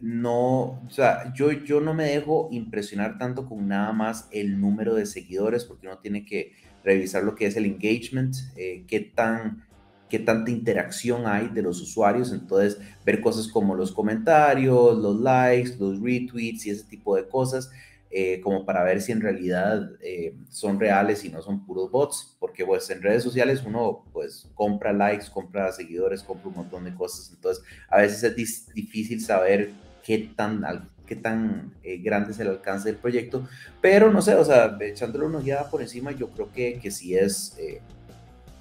no, o sea, yo, yo no me dejo impresionar tanto con nada más el número de seguidores, porque uno tiene que revisar lo que es el engagement, eh, qué tan qué tanta interacción hay de los usuarios, entonces ver cosas como los comentarios, los likes, los retweets y ese tipo de cosas eh, como para ver si en realidad eh, son reales y no son puros bots, porque pues en redes sociales uno pues compra likes, compra seguidores, compra un montón de cosas, entonces a veces es difícil saber qué tan, qué tan eh, grande es el alcance del proyecto, pero no sé, o sea, echándole una ya por encima, yo creo que, que sí es,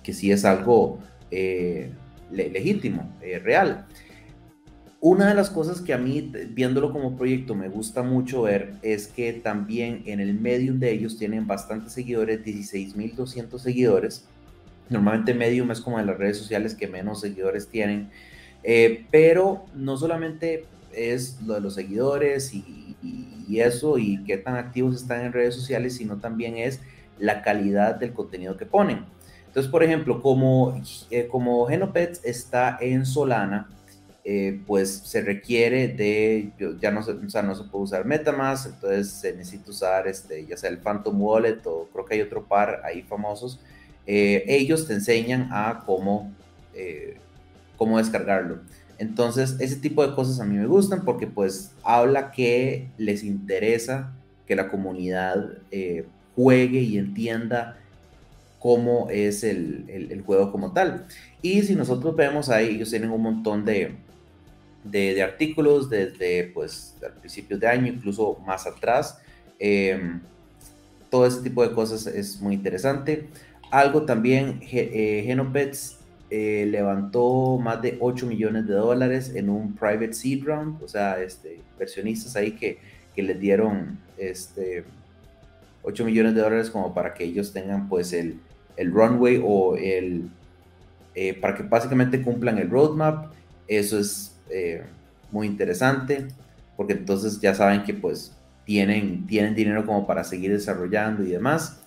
que sí es algo legítimo, real. Una de las cosas que a mí, viéndolo como proyecto, me gusta mucho ver es que también en el Medium de ellos tienen bastantes seguidores, 16.200 seguidores. Normalmente Medium es como de las redes sociales que menos seguidores tienen, eh, pero no solamente es lo de los seguidores y, eso y qué tan activos están en redes sociales, sino también es la calidad del contenido que ponen. Entonces, por ejemplo, como, eh, como Genopets está en Solana, eh, pues se requiere de, ya no se, o sea, no se puede usar Metamask, entonces se necesita usar este, ya sea el Phantom Wallet o creo que hay otro par ahí famosos. Eh, ellos te enseñan a cómo, eh, cómo descargarlo. Entonces, ese tipo de cosas a mí me gustan porque pues habla que les interesa que la comunidad juegue y entienda cómo es el, el, juego como tal. Y si nosotros vemos ahí, ellos tienen un montón de, de, artículos desde pues al principio de año, incluso más atrás. Em, todo ese tipo de cosas es muy interesante. Algo también, eh, Genopets eh, levantó más de 8 millones de dólares en un private seed round, o sea, este, inversionistas ahí que, que les dieron este, 8 millones de dólares como para que ellos tengan pues el, el runway o el, eh, para que básicamente cumplan el roadmap. Eso es eh, muy interesante porque entonces ya saben que pues tienen, tienen dinero como para seguir desarrollando y demás.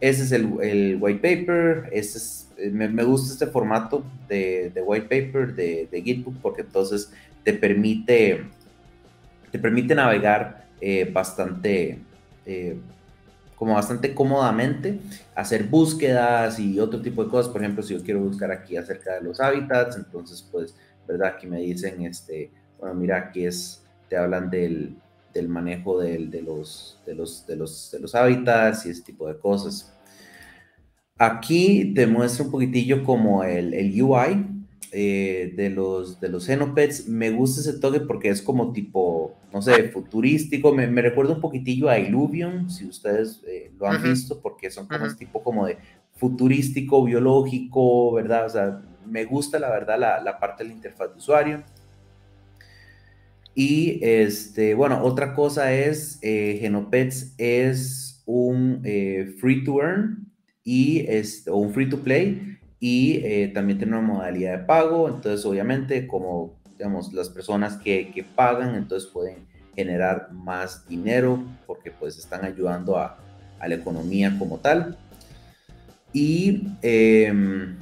Ese es el, el white paper, es, eh, me, me, gusta este formato de, de white paper, de, de, Gitbook, porque entonces te permite, te permite navegar bastante como bastante cómodamente, hacer búsquedas y otro tipo de cosas. Por ejemplo, si yo quiero buscar aquí acerca de los hábitats, entonces, pues, ¿verdad? Aquí me dicen, este, bueno, mira, aquí es, te hablan del, del manejo del, de, los, de, los, de, los, de los hábitats y ese tipo de cosas. Aquí te muestra un poquitillo como el, el UI, eh, de los de los Xenopets. Me gusta ese toque porque es como tipo, no sé, futurístico. Me, me recuerda un poquitillo a Illuvium, si ustedes eh, lo han visto, porque son como este tipo como de futurístico, biológico, ¿verdad? O sea, me gusta la verdad la, la parte de la interfaz de usuario. Y este, bueno, otra cosa es, eh, Genopets es un free to earn y es, o un free to play y eh, también tiene una modalidad de pago, entonces obviamente como digamos las personas que, que, pagan entonces pueden generar más dinero porque pues están ayudando a, a la economía como tal y em,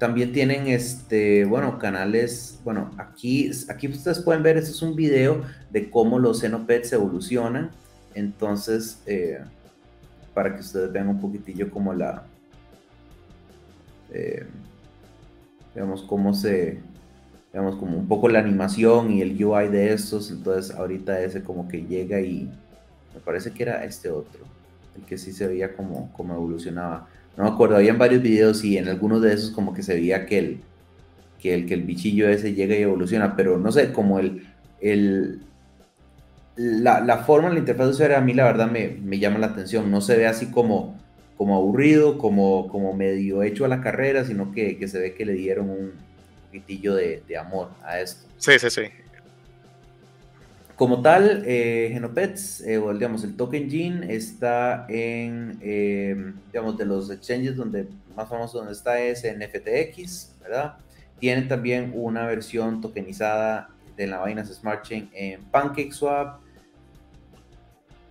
también tienen este bueno canales bueno aquí aquí ustedes pueden ver este es un video de cómo los Xenopets evolucionan entonces eh, para que ustedes vean un poquitillo como la eh, digamos, cómo se, digamos, como un poco la animación y el UI de estos, entonces ahorita ese como que llega y me parece que era este otro, el que sí se veía como, como evolucionaba. No me acuerdo, habían varios videos y en algunos de esos como que se veía que el, que el, que el bichillo ese llega y evoluciona, pero no sé, como el, el la, la forma, la interfaz de usuario a mí la verdad me, me llama la atención, no se ve así como como aburrido, como, como medio hecho a la carrera, sino que, que se ve que le dieron un poquitillo de, de, amor a esto. Sí, sí, sí. Como tal, eh, Genopets, eh, digamos, el token Gene está en, eh, digamos, de los exchanges donde más famoso donde está es en FTX, ¿verdad? Tienen también una versión tokenizada de la Binance Smart Chain en PancakeSwap.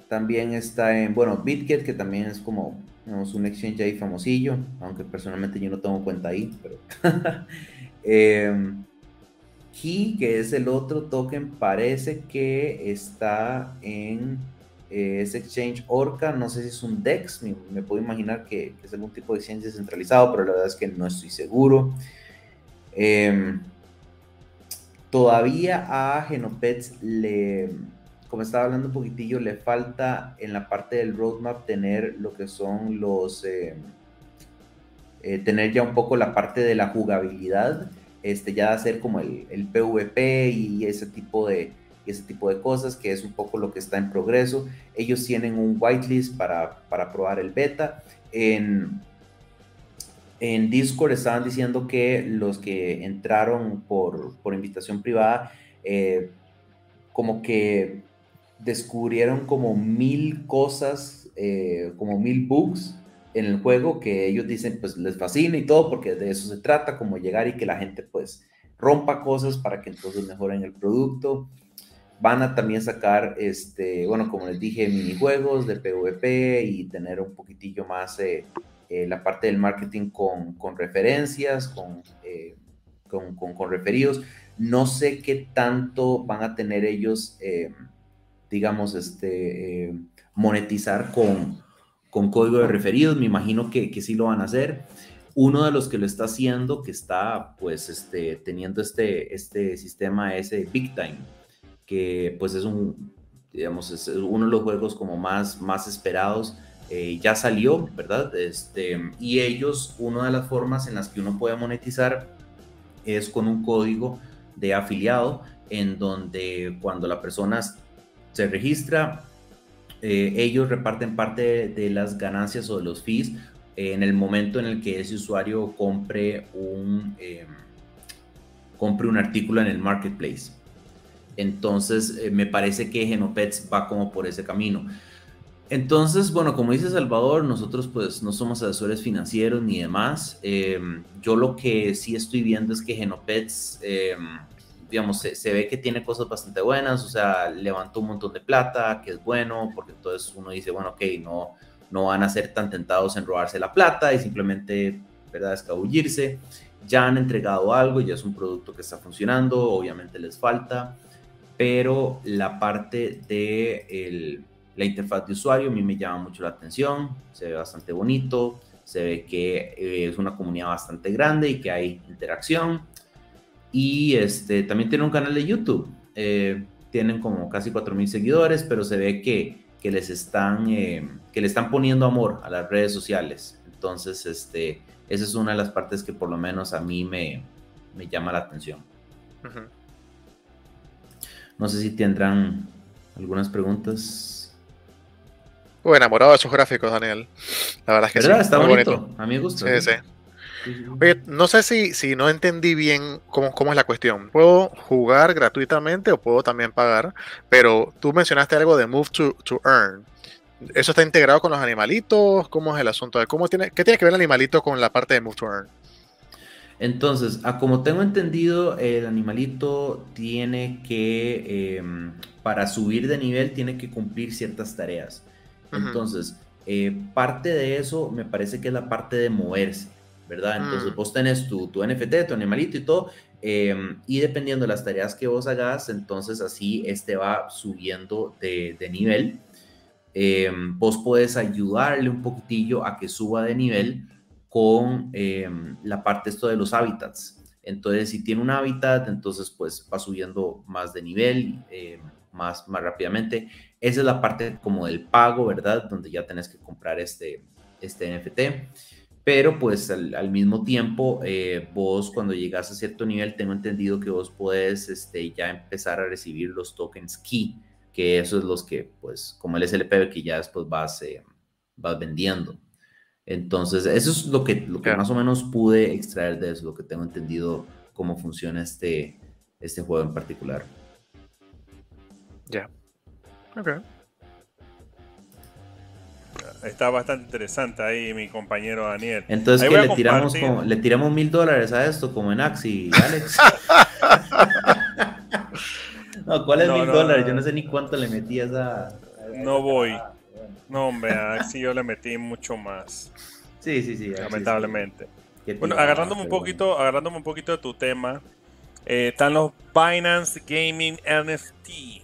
También está en, bueno, BitGet, que también es como tenemos un exchange ahí famosillo, aunque personalmente yo no tengo cuenta ahí, pero... Key, que es el otro token, parece que está en eh, ese exchange Orca. No sé si es un DEX, me, puedo imaginar que, es algún tipo de exchange descentralizado, pero la verdad es que no estoy seguro. Em, todavía a Genopets le como estaba hablando un poquitillo, le falta en la parte del roadmap tener lo que son los, eh, eh, tener ya un poco la parte de la jugabilidad, este, ya hacer como el, el, PvP y ese tipo de ese tipo de cosas, que es un poco lo que está en progreso. Ellos tienen un whitelist para, para probar el beta. En, en Discord estaban diciendo que los que entraron por, por invitación privada, eh, como que descubrieron como mil cosas, eh, como mil bugs en el juego que ellos dicen pues les fascina y todo porque de eso se trata, como llegar y que la gente pues rompa cosas para que entonces mejoren el producto. Van a también sacar, este, bueno, como les dije, minijuegos de PvP y tener un poquitillo más eh, eh, la parte del marketing con, con referencias, con, con, con, con, referidos. No sé qué tanto van a tener ellos digamos, este, eh, monetizar con, con código de referidos. Me imagino que, que sí lo van a hacer. Uno de los que lo está haciendo, que está pues este, teniendo este, este sistema es Big Time, que pues es un, digamos, es uno de los juegos como más, más esperados eh, ya salió, ¿verdad? Este, y ellos, una de las formas en las que uno puede monetizar es con un código de afiliado en donde cuando la persona se registra, eh, ellos reparten parte de las ganancias o de los fees en el momento en el que ese usuario compre un, em, compre un artículo en el marketplace. Entonces, eh, me parece que Genopets va como por ese camino. Entonces, bueno, como dice Salvador, nosotros pues no somos asesores financieros ni demás. Em, yo lo que sí estoy viendo es que Genopets, digamos, se, ve que tiene cosas bastante buenas, o sea, levantó un montón de plata, que es bueno, porque entonces uno dice, bueno, ok, no, no van a ser tan tentados en robarse la plata y simplemente, ¿verdad?, escabullirse. Ya han entregado algo, ya es un producto que está funcionando, obviamente les falta, pero la parte de el la interfaz de usuario a mí me llama mucho la atención, se ve bastante bonito, se ve que eh, es una comunidad bastante grande y que hay interacción. Y este, también tiene un canal de YouTube. Eh, tienen como casi 4.000 seguidores, pero se ve que, que les están, eh, que le están poniendo amor a las redes sociales. Entonces, este, esa es una de las partes que por lo menos a mí me, me llama la atención. No sé si tendrán algunas preguntas. Uy, enamorado de esos gráficos, Daniel. La verdad es que sí. Está bonito. A mí me gusta. Sí, sí. Oye, no sé si, si no entendí bien cómo, cómo es la cuestión. ¿Puedo jugar gratuitamente o puedo también pagar? Pero tú mencionaste algo de Move to, to Earn. ¿Eso está integrado con los animalitos? ¿Cómo es el asunto? ¿Cómo tiene, ¿Qué tiene que ver el animalito con la parte de Move to Earn? Entonces, a como tengo entendido, el animalito tiene que, em, para subir de nivel, tiene que cumplir ciertas tareas. Entonces, eh, parte de eso me parece que es la parte de moverse, ¿verdad? Entonces, mm. vos tenés tu, tu, NFT, tu animalito y todo, em, y dependiendo de las tareas que vos hagas, entonces así este va subiendo de, de nivel. Em, vos puedes ayudarle un poquitillo a que suba de nivel con em, la parte esto de los hábitats. Entonces, si tiene un hábitat, entonces pues va subiendo más de nivel, más, más rápidamente. Esa es la parte como del pago, ¿verdad? Donde ya tenés que comprar este, este NFT. Pero pues al, mismo tiempo, eh, vos cuando llegas a cierto nivel, tengo entendido que vos puedes este, ya empezar a recibir los tokens key, que eso es los que, pues, como el SLP que ya después vas, eh, vas vendiendo. Entonces, eso es lo que, lo que más o menos pude extraer de eso, lo que tengo entendido cómo funciona este, este juego en particular. Ya. Ok. Está bastante interesante ahí mi compañero Daniel. Entonces, le tiramos, le tiramos mil dólares a esto, como en Axi, Alex? no, ¿cuál es mil dólares? Yo no sé ni cuánto le metí a esa. no voy. No, hombre, a Axi yo le metí mucho más. Sí, sí, sí. Lamentablemente. Bueno, agarrándome un poquito, agarrándome un poquito de tu tema, eh, están los Binance Gaming NFT.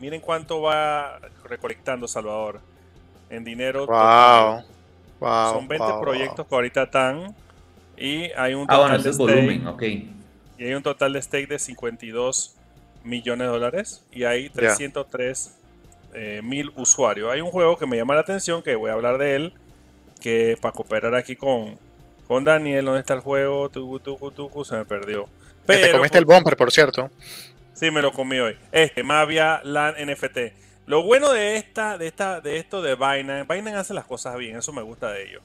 Miren cuánto va recolectando Salvador en dinero. Wow. Son 20 proyectos que ahorita están. Y hay un ah, total de volumen, ok. Y hay un total de stake de 52 millones de dólares. Y hay 303 eh, mil usuarios. Hay un juego que me llama la atención, que voy a hablar de él. Que para cooperar aquí con, con Daniel, ¿dónde está el juego? Tucu, tucu, tucu, se me perdió. Pero, te comiste el bumper, por cierto. Sí, me lo comí hoy. Este, Mavia LAN NFT. Lo bueno de esta, de esta, de esto de Binance, Binance hace las cosas bien, eso me gusta de ellos.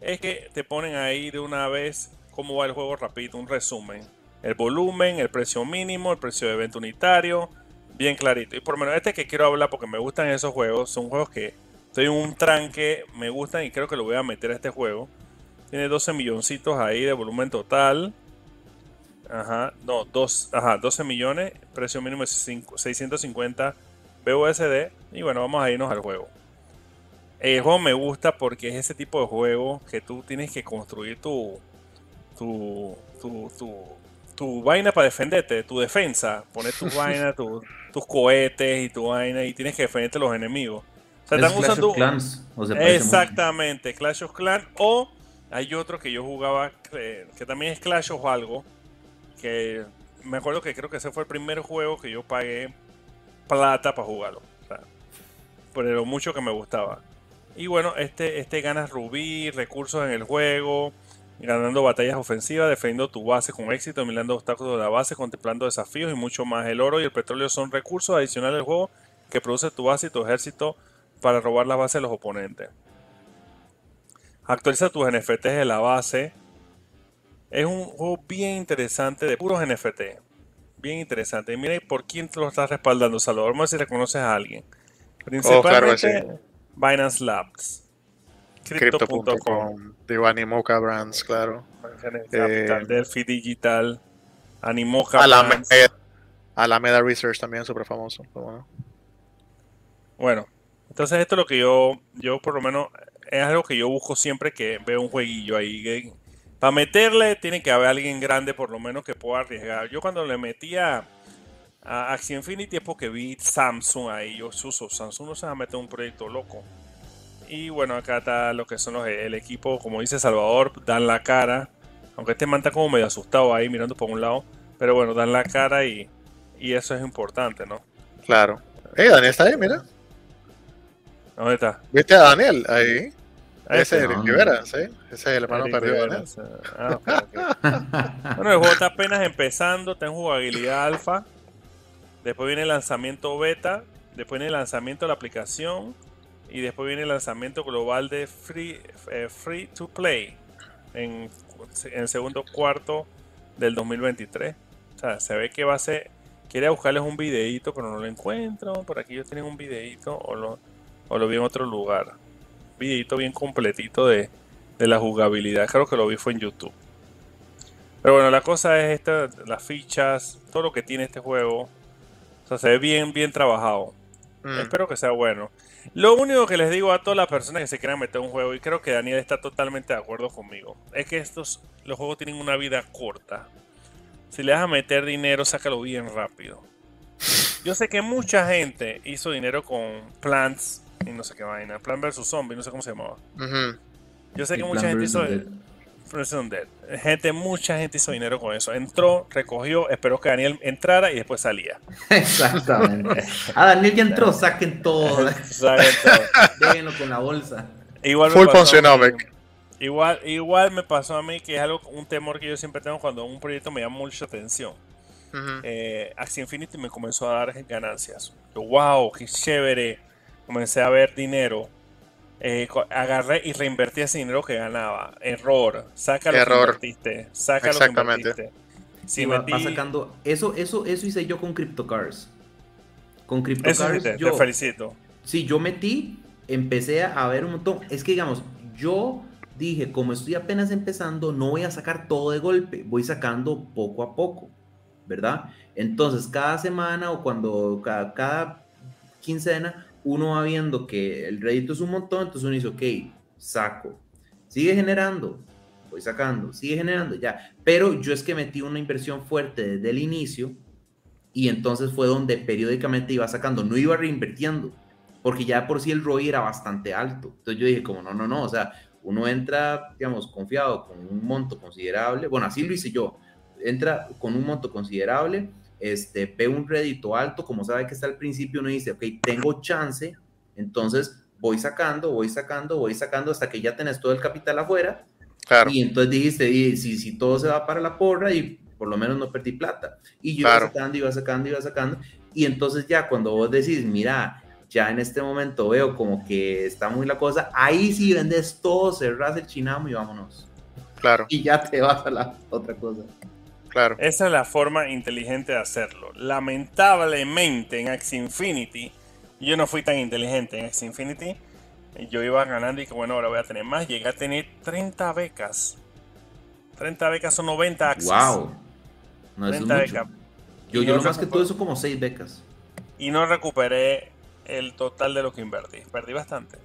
Es que te ponen ahí de una vez cómo va el juego rápido, un resumen. El volumen, el precio mínimo, el precio de evento unitario, bien clarito. Y por lo menos este que quiero hablar porque me gustan esos juegos, son juegos que estoy en un tranque, me gustan y creo que lo voy a meter a este juego. Tiene 12 milloncitos ahí de volumen total. Ajá, no, dos, ajá, 12 millones, precio mínimo es 650 BUSD. Y bueno, vamos a irnos al juego. El juego me gusta porque es ese tipo de juego que tú tienes que construir tu, tu, tu, tu, vaina para defenderte, tu defensa. Poner tu vaina, tus cohetes y tu vaina y tienes que defenderte los enemigos. O sea, están usando. Clans, Exactamente, Clash of Clans. O hay otro que yo jugaba que, que también es Clash of algo que me acuerdo que creo que ese fue el primer juego que yo pagué plata para jugarlo. por lo mucho que me gustaba. Y bueno, este, este ganas rubí, recursos en el juego, ganando batallas ofensivas, defendiendo tu base con éxito, mirando obstáculos de la base, contemplando desafíos y mucho más. El oro y el petróleo son recursos adicionales del juego que produce tu base y tu ejército para robar la base de los oponentes. Actualiza tus NFTs de la base. Es un juego bien interesante de puros NFT. Bien interesante. Y mira por quién te lo estás respaldando, Salvador. Vamos a ver si reconoces a alguien. Principalmente Binance Labs. Crypto.com. Digo, Animoca Brands, claro. Capital, eh, Delphi Digital. Animoca Alameda, Alameda Research también, súper famoso. Bueno. bueno, entonces esto es lo que yo, yo por lo menos, es algo que yo busco siempre que veo un jueguillo ahí. Para meterle tiene que haber alguien grande por lo menos que pueda arriesgar. Yo cuando le metía a Axie Infinity es porque vi Samsung ahí. Yo uso Samsung no se va a meter un proyecto loco. Y bueno, acá está lo que son los, el equipo, como dice Salvador, dan la cara. Aunque este man está como medio asustado ahí mirando por un lado. Pero bueno, dan la cara y, y eso es importante, ¿no? Claro. Eh, Daniel está ahí, mira. ¿Dónde está? ¿Viste a Daniel ahí? Ese es el Rivera, ¿sí? Ese es el hermano perdido ah, bueno, el juego está apenas empezando, está en jugabilidad alfa. Después viene el lanzamiento beta. Después viene el lanzamiento de la aplicación. Y después viene el lanzamiento global de Free, eh, free to Play. En, en, el segundo cuarto del 2023. O sea, se ve que va a ser. Quiere buscarles un videito, pero no lo encuentro. Por aquí ellos tienen un videito. O lo, o lo vi en otro lugar. Videito bien completito de, de la jugabilidad. Creo que lo vi fue en YouTube. Pero bueno, la cosa es esta, las fichas, todo lo que tiene este juego. O sea, se ve bien, bien trabajado. Mm. Espero que sea bueno. Lo único que les digo a todas las personas que se quieran meter un juego, y creo que Daniel está totalmente de acuerdo conmigo, es que estos, los juegos tienen una vida corta. Si le vas a meter dinero, sácalo bien rápido. Yo sé que mucha gente hizo dinero con Plants y no sé qué vaina. Plan vs Zombie, no sé cómo se llamaba. Yo sé que mucha gente hizo. Gente, mucha gente hizo dinero con eso. Entró, recogió, esperó que Daniel entrara y después salía. Exactamente. Ah, Daniel ya entró, saquen todo. saquen todo. Déjenlo con la bolsa. Igual Full Functionomic. Igual, igual me pasó a mí que es algo, un temor que yo siempre tengo cuando un proyecto me llama mucha atención. Uh Axie Infinity me comenzó a dar ganancias. wow, qué chévere. Comencé a ver dinero eh, agarré y reinvertí ese dinero que ganaba. Error. Saca lo Error. que invertiste. Saca lo que invertiste. Si va, sacando. Eso, eso, eso hice yo con CryptoCars. Con CryptoCars. yo, te felicito. Sí, yo metí, empecé a ver un montón. Es que digamos, yo dije, como estoy apenas empezando, no voy a sacar todo de golpe, voy sacando poco a poco, ¿verdad? Entonces, cada semana o cuando cada, cada quincena uno va viendo que el rédito es un montón, entonces uno dice, ok, saco. Sigue generando, voy sacando, sigue generando, ya. Pero yo es que metí una inversión fuerte desde el inicio y entonces fue donde periódicamente iba sacando, no iba reinvirtiendo, porque ya por sí el ROI era bastante alto. Entonces yo dije, como no, no, no, o sea, uno entra, digamos, confiado con un monto considerable, bueno, así lo hice yo, entra con un monto considerable este, ve un rédito alto, como sabe que está al principio, uno dice, ok, tengo chance, entonces voy sacando, voy sacando, voy sacando hasta que ya tenés todo el capital afuera. Y entonces dijiste, y si, si todo se va para la porra y por lo menos no perdí plata. Y yo iba sacando, iba sacando, iba sacando. Y entonces ya cuando vos decís, mira, ya en este momento veo como que está muy la cosa, ahí sí vendes todo, cerras el chinamo y vámonos. Claro. Y ya te vas a la otra cosa. Esa es la forma inteligente de hacerlo. Lamentablemente en Axie Infinity, yo no fui tan inteligente en Axie Infinity. Yo iba ganando y que bueno, ahora voy a tener más. Llegué a tener 30 becas. 30 becas o 90 Axies. ¡Wow! No es mucho. Yo, yo lo más que todo eso como 6 becas. Y no recuperé el total de lo que invertí. Perdí bastante.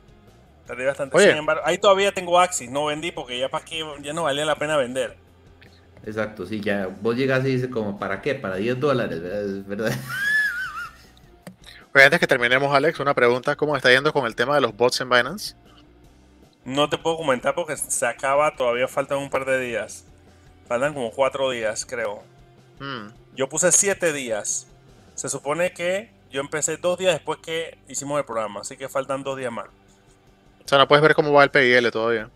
Perdí bastante. Sin embargo, ahí todavía tengo Axis. No vendí porque ya para que ya no valía la pena vender. Exacto, sí, ya vos llegas y dices como, ¿para qué? Para 10 dólares, ¿verdad? Oye, antes que terminemos, Alex, una pregunta, ¿cómo está yendo con el tema de los bots en Binance? No te puedo comentar porque se acaba, todavía faltan un par de días. Faltan como 4 días, creo. Hmm. Yo puse 7 días. Se supone que yo empecé dos días después que hicimos el programa, así que faltan dos días más. O sea, no puedes ver cómo va el PIL todavía.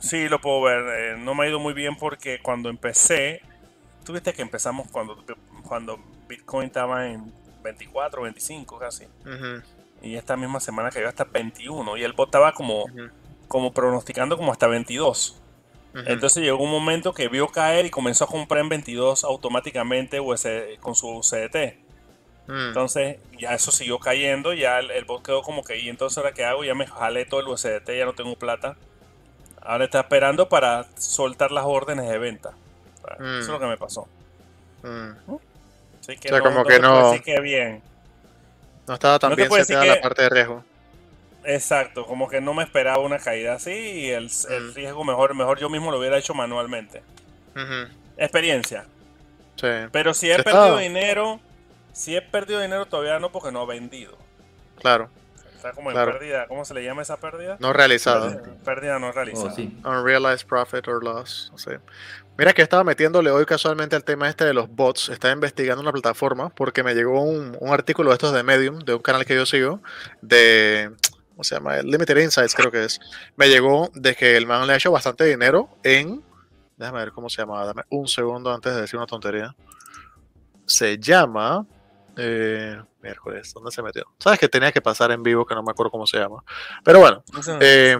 Sí, lo puedo ver. eh, no me ha ido muy bien porque cuando empecé, tú viste que empezamos cuando, cuando Bitcoin estaba en 24, 25 casi. Y esta misma semana cayó hasta 21. Y el bot estaba como, como pronosticando como hasta 22. ujú. Entonces llegó un momento que vio caer y comenzó a comprar en 22 automáticamente US con su CDT. Entonces ya eso siguió cayendo, ya el, el bot quedó como que, ¿y entonces ahora qué hago? Ya me jalé todo el USDT, ya no tengo plata. Ahora está esperando para soltar las órdenes de venta. O sea, Mm. Eso es lo que me pasó. mm. Así que O sea, como te que no- decir que bien. No estaba tan No te bien seteada la que- parte de riesgo. Exacto, como que no me esperaba una caída así y el, el Mm. riesgo mejor, mejor yo mismo lo hubiera hecho manualmente. Experiencia. Sí. Pero si he perdido dinero, si he perdido dinero todavía no porque no he vendido. Claro. Está como en Claro. pérdida. ¿Cómo se le llama esa pérdida? No realizado. Pérdida, pérdida no realizada. Oh, sí. Unrealized profit or loss. No sé. Mira que estaba metiéndole hoy casualmente al tema este de los bots. Estaba investigando una plataforma porque me llegó un, un artículo de estos de Medium, de un canal que yo sigo, de. ¿Cómo se llama? Limited Insights, creo que es. Me llegó de que el man le ha hecho bastante dinero en. Déjame ver cómo se llama. Dame un segundo antes de decir una tontería. Se llama. Eh, miércoles, ¿dónde se metió? Sabes que tenía que pasar en vivo, que no me acuerdo cómo se llama. Pero bueno, eh,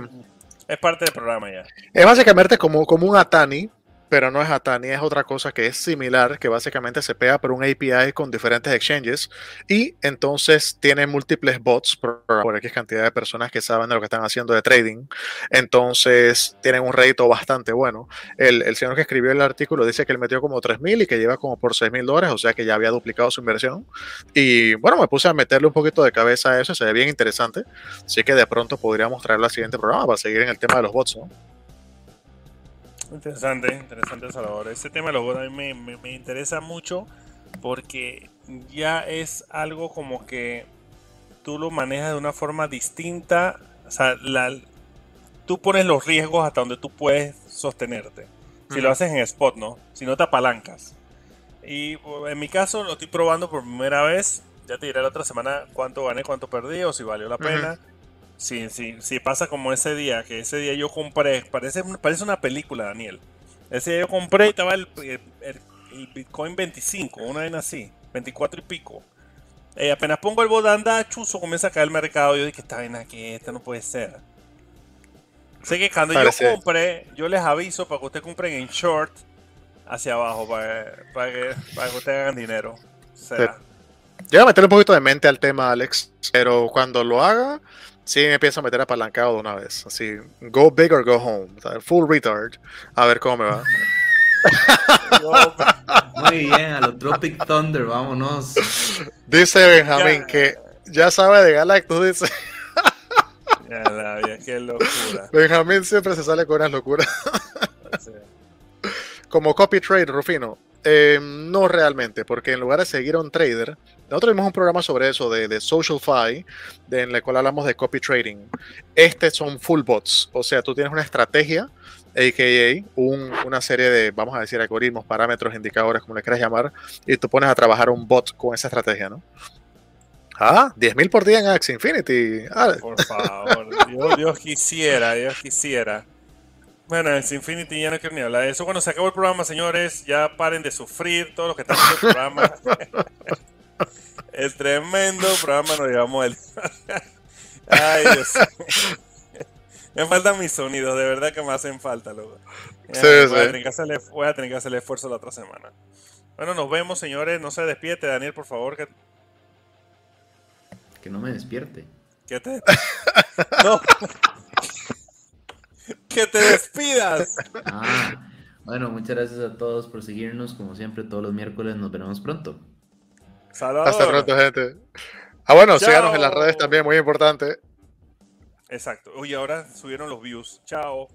es parte del programa ya. es básicamente como, como un Atani, pero no es Atani, es otra cosa que es similar, que básicamente se pega por un API con diferentes exchanges y entonces tiene múltiples bots por, X cantidad de personas que saben de lo que están haciendo de trading. Entonces tienen un rédito bastante bueno. El, el señor que escribió el artículo dice que él metió como 3 mil y que lleva como por 6 mil dólares, o sea que ya había duplicado su inversión. Y bueno, me puse a meterle un poquito de cabeza a eso, se ve bien interesante. Así que de pronto podríamos traerlo al siguiente programa para seguir en el tema de los bots, ¿no? Interesante, interesante Salvador. Ese tema bots a mí me, me- me interesa mucho porque ya es algo como que tú lo manejas de una forma distinta. O sea, la- tú pones los riesgos hasta donde tú puedes sostenerte. Si lo haces en spot, ¿no? Si no te apalancas. Y en mi caso lo estoy probando por primera vez. Ya te diré la otra semana cuánto gané, cuánto perdí o si valió la pena. Si, si, si pasa como ese día, que ese día yo compré, parece, parece una película, Daniel. Ese día yo compré y estaba el, el- el Bitcoin 25, una vez así, 24 y pico. Eh, apenas pongo el bodanda, chuzo, comienza a caer el mercado. Yo dije, esta vaina que esta no puede ser. Sé que cuando Parece- yo compre, yo les aviso para que ustedes compren en short hacia abajo, para, para que, para que ustedes hagan dinero. Será. Yo voy a meterle un poquito de mente al tema, Alex, pero cuando lo haga, sí me empiezo a meter apalancado de una vez. Así, go big or go home. O sea, full retard. A ver cómo me va. Muy bien, a los Tropic Thunder, vámonos. Dice Benjamín Ya. que ya sabe de Galactus. Dice Ya la vida, qué locura. Benjamín siempre se sale con unas locuras. Como copy trade, Rufino. Eh, no realmente, porque en lugar de seguir a un trader, nosotros vimos un programa sobre eso de, de SocialFi, en el cual hablamos de copy trading. Este son full bots, o sea, tú tienes una estrategia, a.k.a. un- una serie de, vamos a decir, algoritmos, parámetros, indicadores, como le quieras llamar, y tú pones a trabajar un bot con esa estrategia, ¿no? Ah, 10.000 por día en Axie Infinity. Ah, Por favor, Dios quisiera, Dios quisiera. Bueno, en Infinity ya no quiero ni hablar de eso. Cuando se acabó el programa, señores, ya paren de sufrir todos los que están viendo el programa. el tremendo programa nos llevamos el. Ay, Dios. Me faltan mis sonidos, de verdad que me hacen falta, loco. Ya, Sí, voy, sí. A tener que hacerle, voy a tener que hacer el esfuerzo la otra semana. Bueno, nos vemos, señores. No se despierte, Daniel, por favor, que, Que no me despierte. que te. No. que te despidas. Ah, bueno, muchas gracias a todos por seguirnos. Como siempre, todos los miércoles nos veremos pronto. Salvador. hasta pronto, gente. Ah, bueno, Chao. síganos en las redes también, muy importante. Exacto. Oye, ahora subieron los views. Chao.